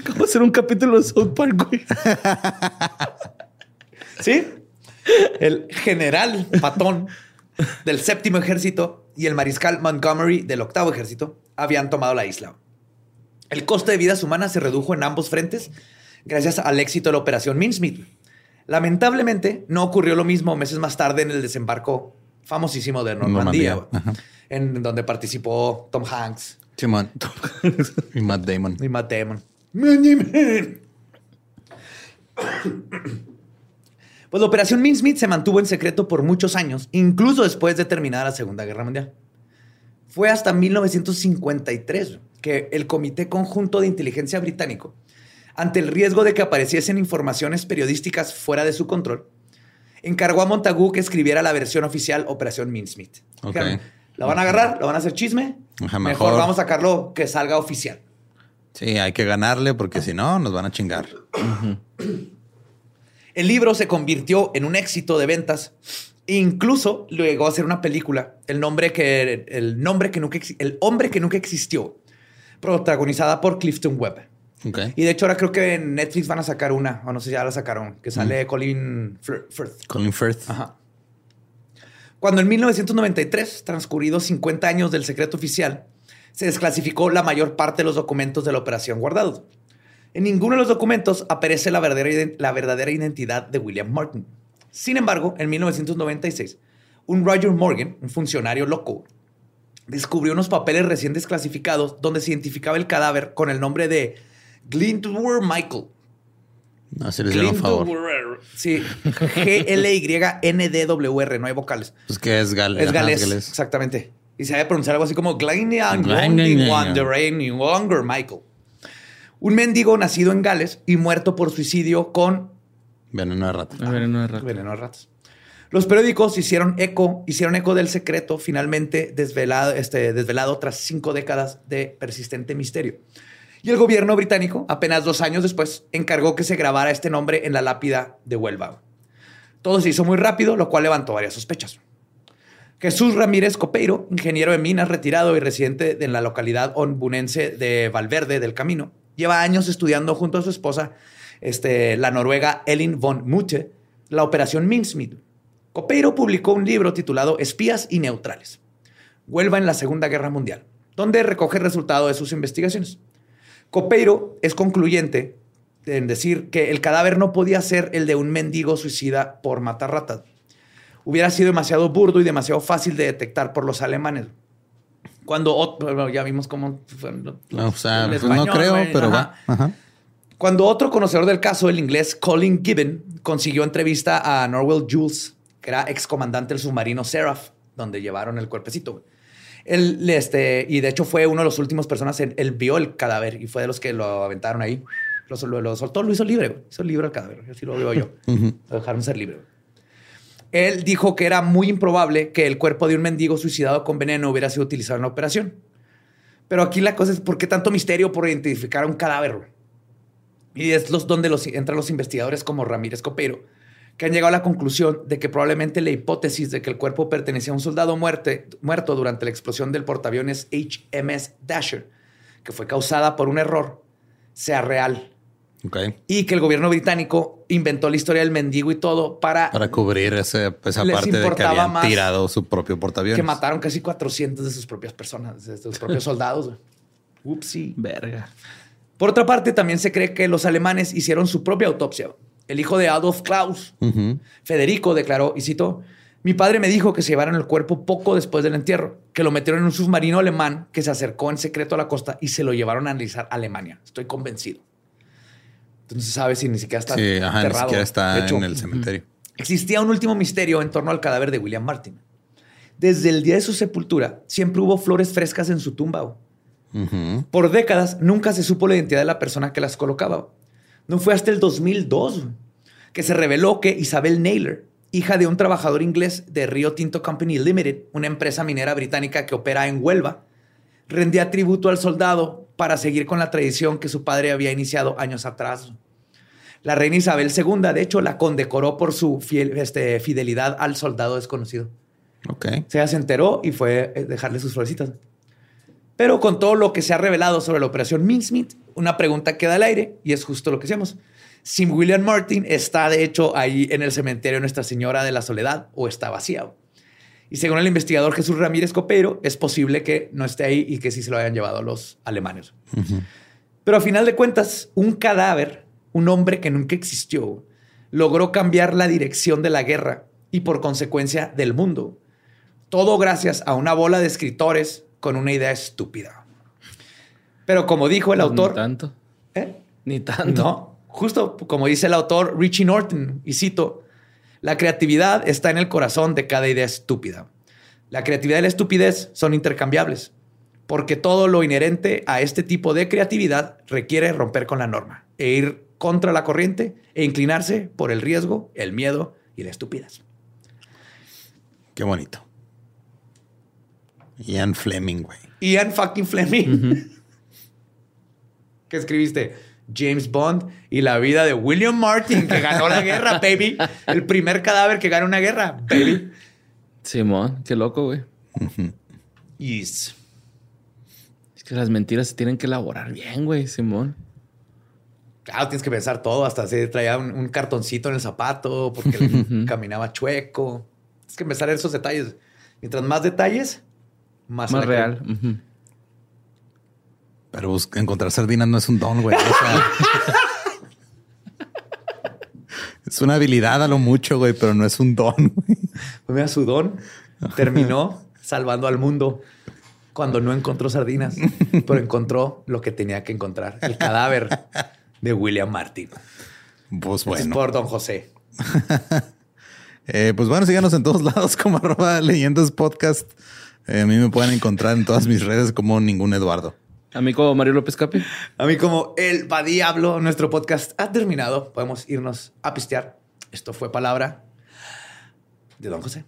¿Cómo hacer un capítulo de South Park, güey? ¿sí? El general Patton del séptimo ejército y el mariscal Montgomery del octavo ejército habían tomado la isla. El coste de vidas humanas se redujo en ambos frentes gracias al éxito de la operación Mincemeat. Lamentablemente, no ocurrió lo mismo meses más tarde en el desembarco famosísimo de Normandía, en donde participó Tom Hanks Simón. y Matt Damon. y Matt Damon. Pues la operación Mincemeat se mantuvo en secreto por muchos años, incluso después de terminada la Segunda Guerra Mundial. Fue hasta 1953 que el Comité Conjunto de Inteligencia Británico, ante el riesgo de que apareciesen informaciones periodísticas fuera de su control, encargó a Montagu que escribiera la versión oficial Operación Mincemeat. Ok. Dijeron, La van a agarrar, lo van a hacer chisme. Mejor. mejor. vamos a sacarlo que salga oficial. Sí, hay que ganarle porque si no, nos van a chingar. El libro se convirtió en un éxito de ventas. E incluso llegó a ser una película. El nombre que el nombre que nunca el hombre que nunca existió, protagonizada por Clifton Webb. Ok. Y de hecho ahora creo que en Netflix van a sacar una, o no sé si ya la sacaron, que sale Colin Fir- Firth. Colin Firth. Ajá. Cuando en 1993, transcurridos 50 años del secreto oficial, se desclasificó la mayor parte de los documentos de la operación guardados. En ninguno de los documentos aparece la verdadera, iden- la verdadera identidad de William Martin. Sin embargo, en 1996, un Roger Morgan, un funcionario loco, descubrió unos papeles recién desclasificados donde se identificaba el cadáver con el nombre de Glintwer Michael. No, se les dieron favor. Glintwer. Sí, G-L-Y-N-D-W-R, no hay vocales. Pues que es, gal Es galés, exactamente. Y se debe pronunciar algo así como Glinian Glinian. Longer Michael. Un mendigo nacido en Gales y muerto por suicidio con Veneno de rata. A ver, no es rato. veneno de ratas. Los periódicos hicieron eco, hicieron eco del secreto finalmente desvelado, este, desvelado tras cinco décadas de persistente misterio. Y el gobierno británico, apenas dos años después, encargó que se grabara este nombre en la lápida de Huelva. Todo se hizo muy rápido, lo cual levantó varias sospechas. Jesús Ramírez Copeiro, ingeniero de minas retirado y residente en la localidad honbunense de Valverde del Camino, lleva años estudiando junto a su esposa, este, la noruega Elin von Mutte, la operación Mincemeat. Copeiro publicó un libro titulado Espías y Neutrales, Huelva en la Segunda Guerra Mundial, donde recoge el resultado de sus investigaciones. Copeiro es concluyente en decir que el cadáver no podía ser el de un mendigo suicida por matar ratas. Hubiera sido demasiado burdo y demasiado fácil de detectar por los alemanes. Cuando ot- bueno, ya vimos cómo fue lo- No, o sea, el no español, creo, pero ajá. va. Ajá. Cuando otro conocedor del caso, el inglés Colin Gibbon, consiguió entrevista a Norwell Jules, que era excomandante del submarino Seraph, donde llevaron el cuerpecito. Él, este, y de hecho fue uno de los últimos personas, en- él vio el cadáver y fue de los que lo aventaron ahí. Lo, sol- lo soltó, lo hizo libre, güey. hizo libre el cadáver, así lo veo yo. Lo dejaron ser libre. güey. Él dijo que era muy improbable que el cuerpo de un mendigo suicidado con veneno hubiera sido utilizado en la operación. Pero aquí la cosa es, ¿por qué tanto misterio por identificar a un cadáver? Y es los, donde los, entran los investigadores como Ramírez Copero, que han llegado a la conclusión de que probablemente la hipótesis de que el cuerpo pertenecía a un soldado muerte, muerto durante la explosión del portaaviones HMS Dasher, que fue causada por un error, sea real. Y que el gobierno británico inventó la historia del mendigo y todo para, Para cubrir ese, esa parte de que habían más tirado su propio portaaviones. que mataron casi 400 de sus propias personas, de sus propios soldados. Upsi. Verga. Por otra parte, también se cree que los alemanes hicieron su propia autopsia. El hijo de Adolf Klaus. Federico, declaró, y citó, mi padre me dijo que se llevaron el cuerpo poco después del entierro, que lo metieron en un submarino alemán que se acercó en secreto a la costa y se lo llevaron a analizar a Alemania. Estoy convencido. Entonces se sabe si ni siquiera está Sí, ajá, ni enterrado. siquiera está hecho, en el cementerio. Existía un último misterio en torno al cadáver de William Martin. Desde el día de su sepultura, siempre hubo flores frescas en su tumba. Por décadas nunca se supo la identidad de la persona que las colocaba. No fue hasta el 2002 güey, que se reveló que Isabel Naylor, hija de un trabajador inglés de Rio Tinto Company Limited, una empresa minera británica que opera en Huelva, rendía tributo al soldado para seguir con la tradición que su padre había iniciado años atrás. La reina Isabel II, de hecho, la condecoró por su fiel- este, fidelidad al soldado desconocido. Ok. O sea, se enteró y fue eh, dejarle sus florecitas. Pero con todo lo que se ha revelado sobre la operación Mincemeat, una pregunta queda al aire y es justo lo que hacemos. Si William Martin está de hecho ahí en el cementerio de Nuestra Señora de la Soledad o está vacío. Y según el investigador Jesús Ramírez Copero, es posible que no esté ahí y que sí se lo hayan llevado los alemanes. Pero a final de cuentas, un cadáver, un hombre que nunca existió, logró cambiar la dirección de la guerra y por consecuencia del mundo. Todo gracias a una bola de escritores con una idea estúpida. Pero como dijo el autor... Ni tanto. ¿Eh? Ni tanto. No, justo como dice el autor Richie Norton, y cito, la creatividad está en el corazón de cada idea estúpida. La creatividad y la estupidez son intercambiables, porque todo lo inherente a este tipo de creatividad requiere romper con la norma e ir contra la corriente e inclinarse por el riesgo, el miedo y la estupidez. Qué bonito. Ian Fleming, güey. Ian fucking Fleming. ¿Qué escribiste? James Bond y la vida de William Martin, que ganó la guerra, baby. El primer cadáver que gana una guerra, baby. Simón, qué loco, güey. Yes. Es que las mentiras se tienen que elaborar bien, güey, Simón. Claro, tienes que pensar todo. Hasta se traía un, un cartoncito en el zapato porque caminaba chueco. Tienes que empezar esos detalles. Mientras más detalles, más, Más real. Pero encontrar sardinas no es un don, güey. O sea, es una habilidad a lo mucho, güey, pero no es un don. güey. Pues mira, su don terminó salvando al mundo. cuando no encontró sardinas, pero encontró lo que tenía que encontrar, el cadáver de William Martin. Pues Esto Es bueno. por Don José. Eh, pues bueno, síganos en todos lados como arroba leyendas podcast. Eh, a mí me pueden encontrar en todas mis redes como ningún Eduardo. A mí como Mario López Capi. A mí como el va diablo, nuestro podcast ha terminado. Podemos irnos a pistear. Esto fue palabra de Don José.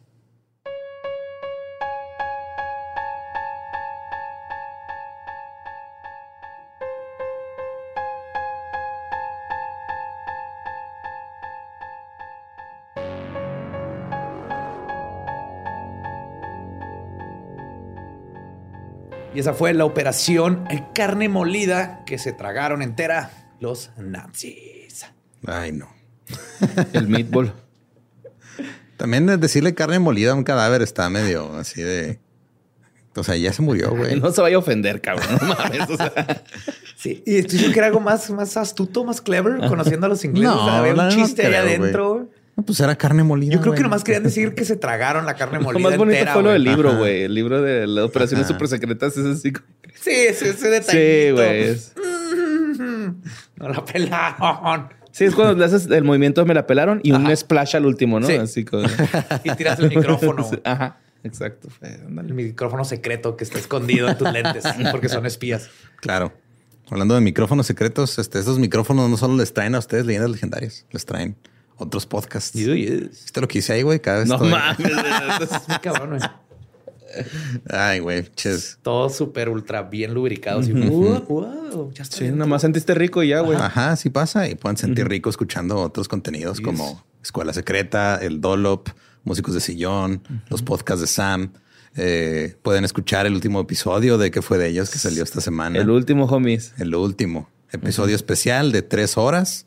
Y esa fue la operación carne molida que se tragaron entera los nazis. Ay, no. El meatball. También decirle carne molida a un cadáver está medio así de. O sea, ya se murió, güey. No se vaya a ofender, cabrón. No mames. O sea, Sí, y estoy diciendo que era algo más, más astuto, más clever, conociendo a los ingleses. No, Había un no chiste ahí creo, güey. adentro. No, pues era carne molida. Yo creo que güey. nomás querían decir que se tragaron la carne lo molida más bonito entera, fue lo del libro, Ajá. güey. El libro de las operaciones Ajá. super secretas es así. como- Sí, ese, ese detallito. Sí, güey. es- No la pelaron. Sí, es cuando le haces el movimiento me la pelaron y un splash al último, ¿no? Sí. Así como... Y tiras el micrófono. güey. Ajá, exacto. Fue- ándale. El micrófono secreto que está escondido en tus lentes porque son espías. Claro. Hablando de micrófonos secretos, este, estos micrófonos no solo les traen a ustedes leyendas legendarias, les traen otros podcasts. ¿Viste lo que hice ahí, güey? Cada vez No estoy- mames. cabrón, güey. Ay, güey, ches. Todos súper ultra bien lubricados. Y, wow, wow, ya está Sí, dentro. nada más sentiste rico y ya, güey. Ajá, sí pasa y pueden sentir rico escuchando otros contenidos como Escuela Secreta, El Dolop, Músicos de Sillón, los podcasts de Sam. Eh, pueden escuchar el último episodio de que fue de ellos que salió esta semana. El último, homies. el último episodio especial de tres horas.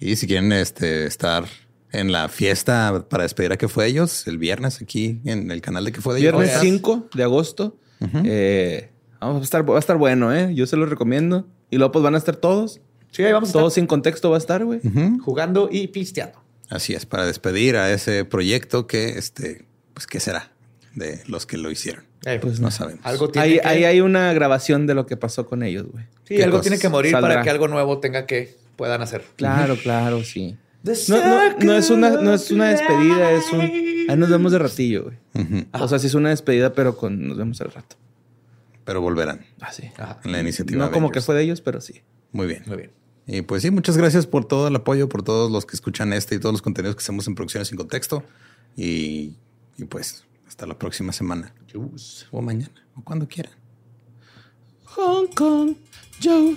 Y si quieren este, estar en la fiesta para despedir a que fue ellos, el viernes aquí en el canal de que fue de ellos. Viernes Oye. 5 de agosto. eh, vamos a estar, va a estar bueno, ¿eh? Yo se lo recomiendo. Y luego pues van a estar todos. Sí, ahí vamos estar sin contexto va a estar, güey. Jugando y pisteando. Así es, para despedir a ese proyecto que, este, pues, ¿qué será de los que lo hicieron? Eh, Pues no sabemos. Algo tiene Ahí, que... ahí hay una grabación de lo que pasó con ellos, güey. Sí, ¿Qué algo tiene que morir Saldrá. para que algo nuevo tenga que puedan hacer. Claro, claro, sí. No, no, no es una, no es una despedida, es un. Ahí nos vemos de ratillo, güey. O sea, sí es una despedida, pero con nos vemos al rato. Pero volverán Así. Ajá. en la iniciativa. No como que fue de ellos, pero sí. Muy bien. Muy bien. Y pues sí, muchas gracias por todo el apoyo, por todos los que escuchan este y todos los contenidos que hacemos en Producciones sin Contexto. Y, y pues hasta la próxima semana. O mañana, o cuando quieran. Hong Kong, Joe,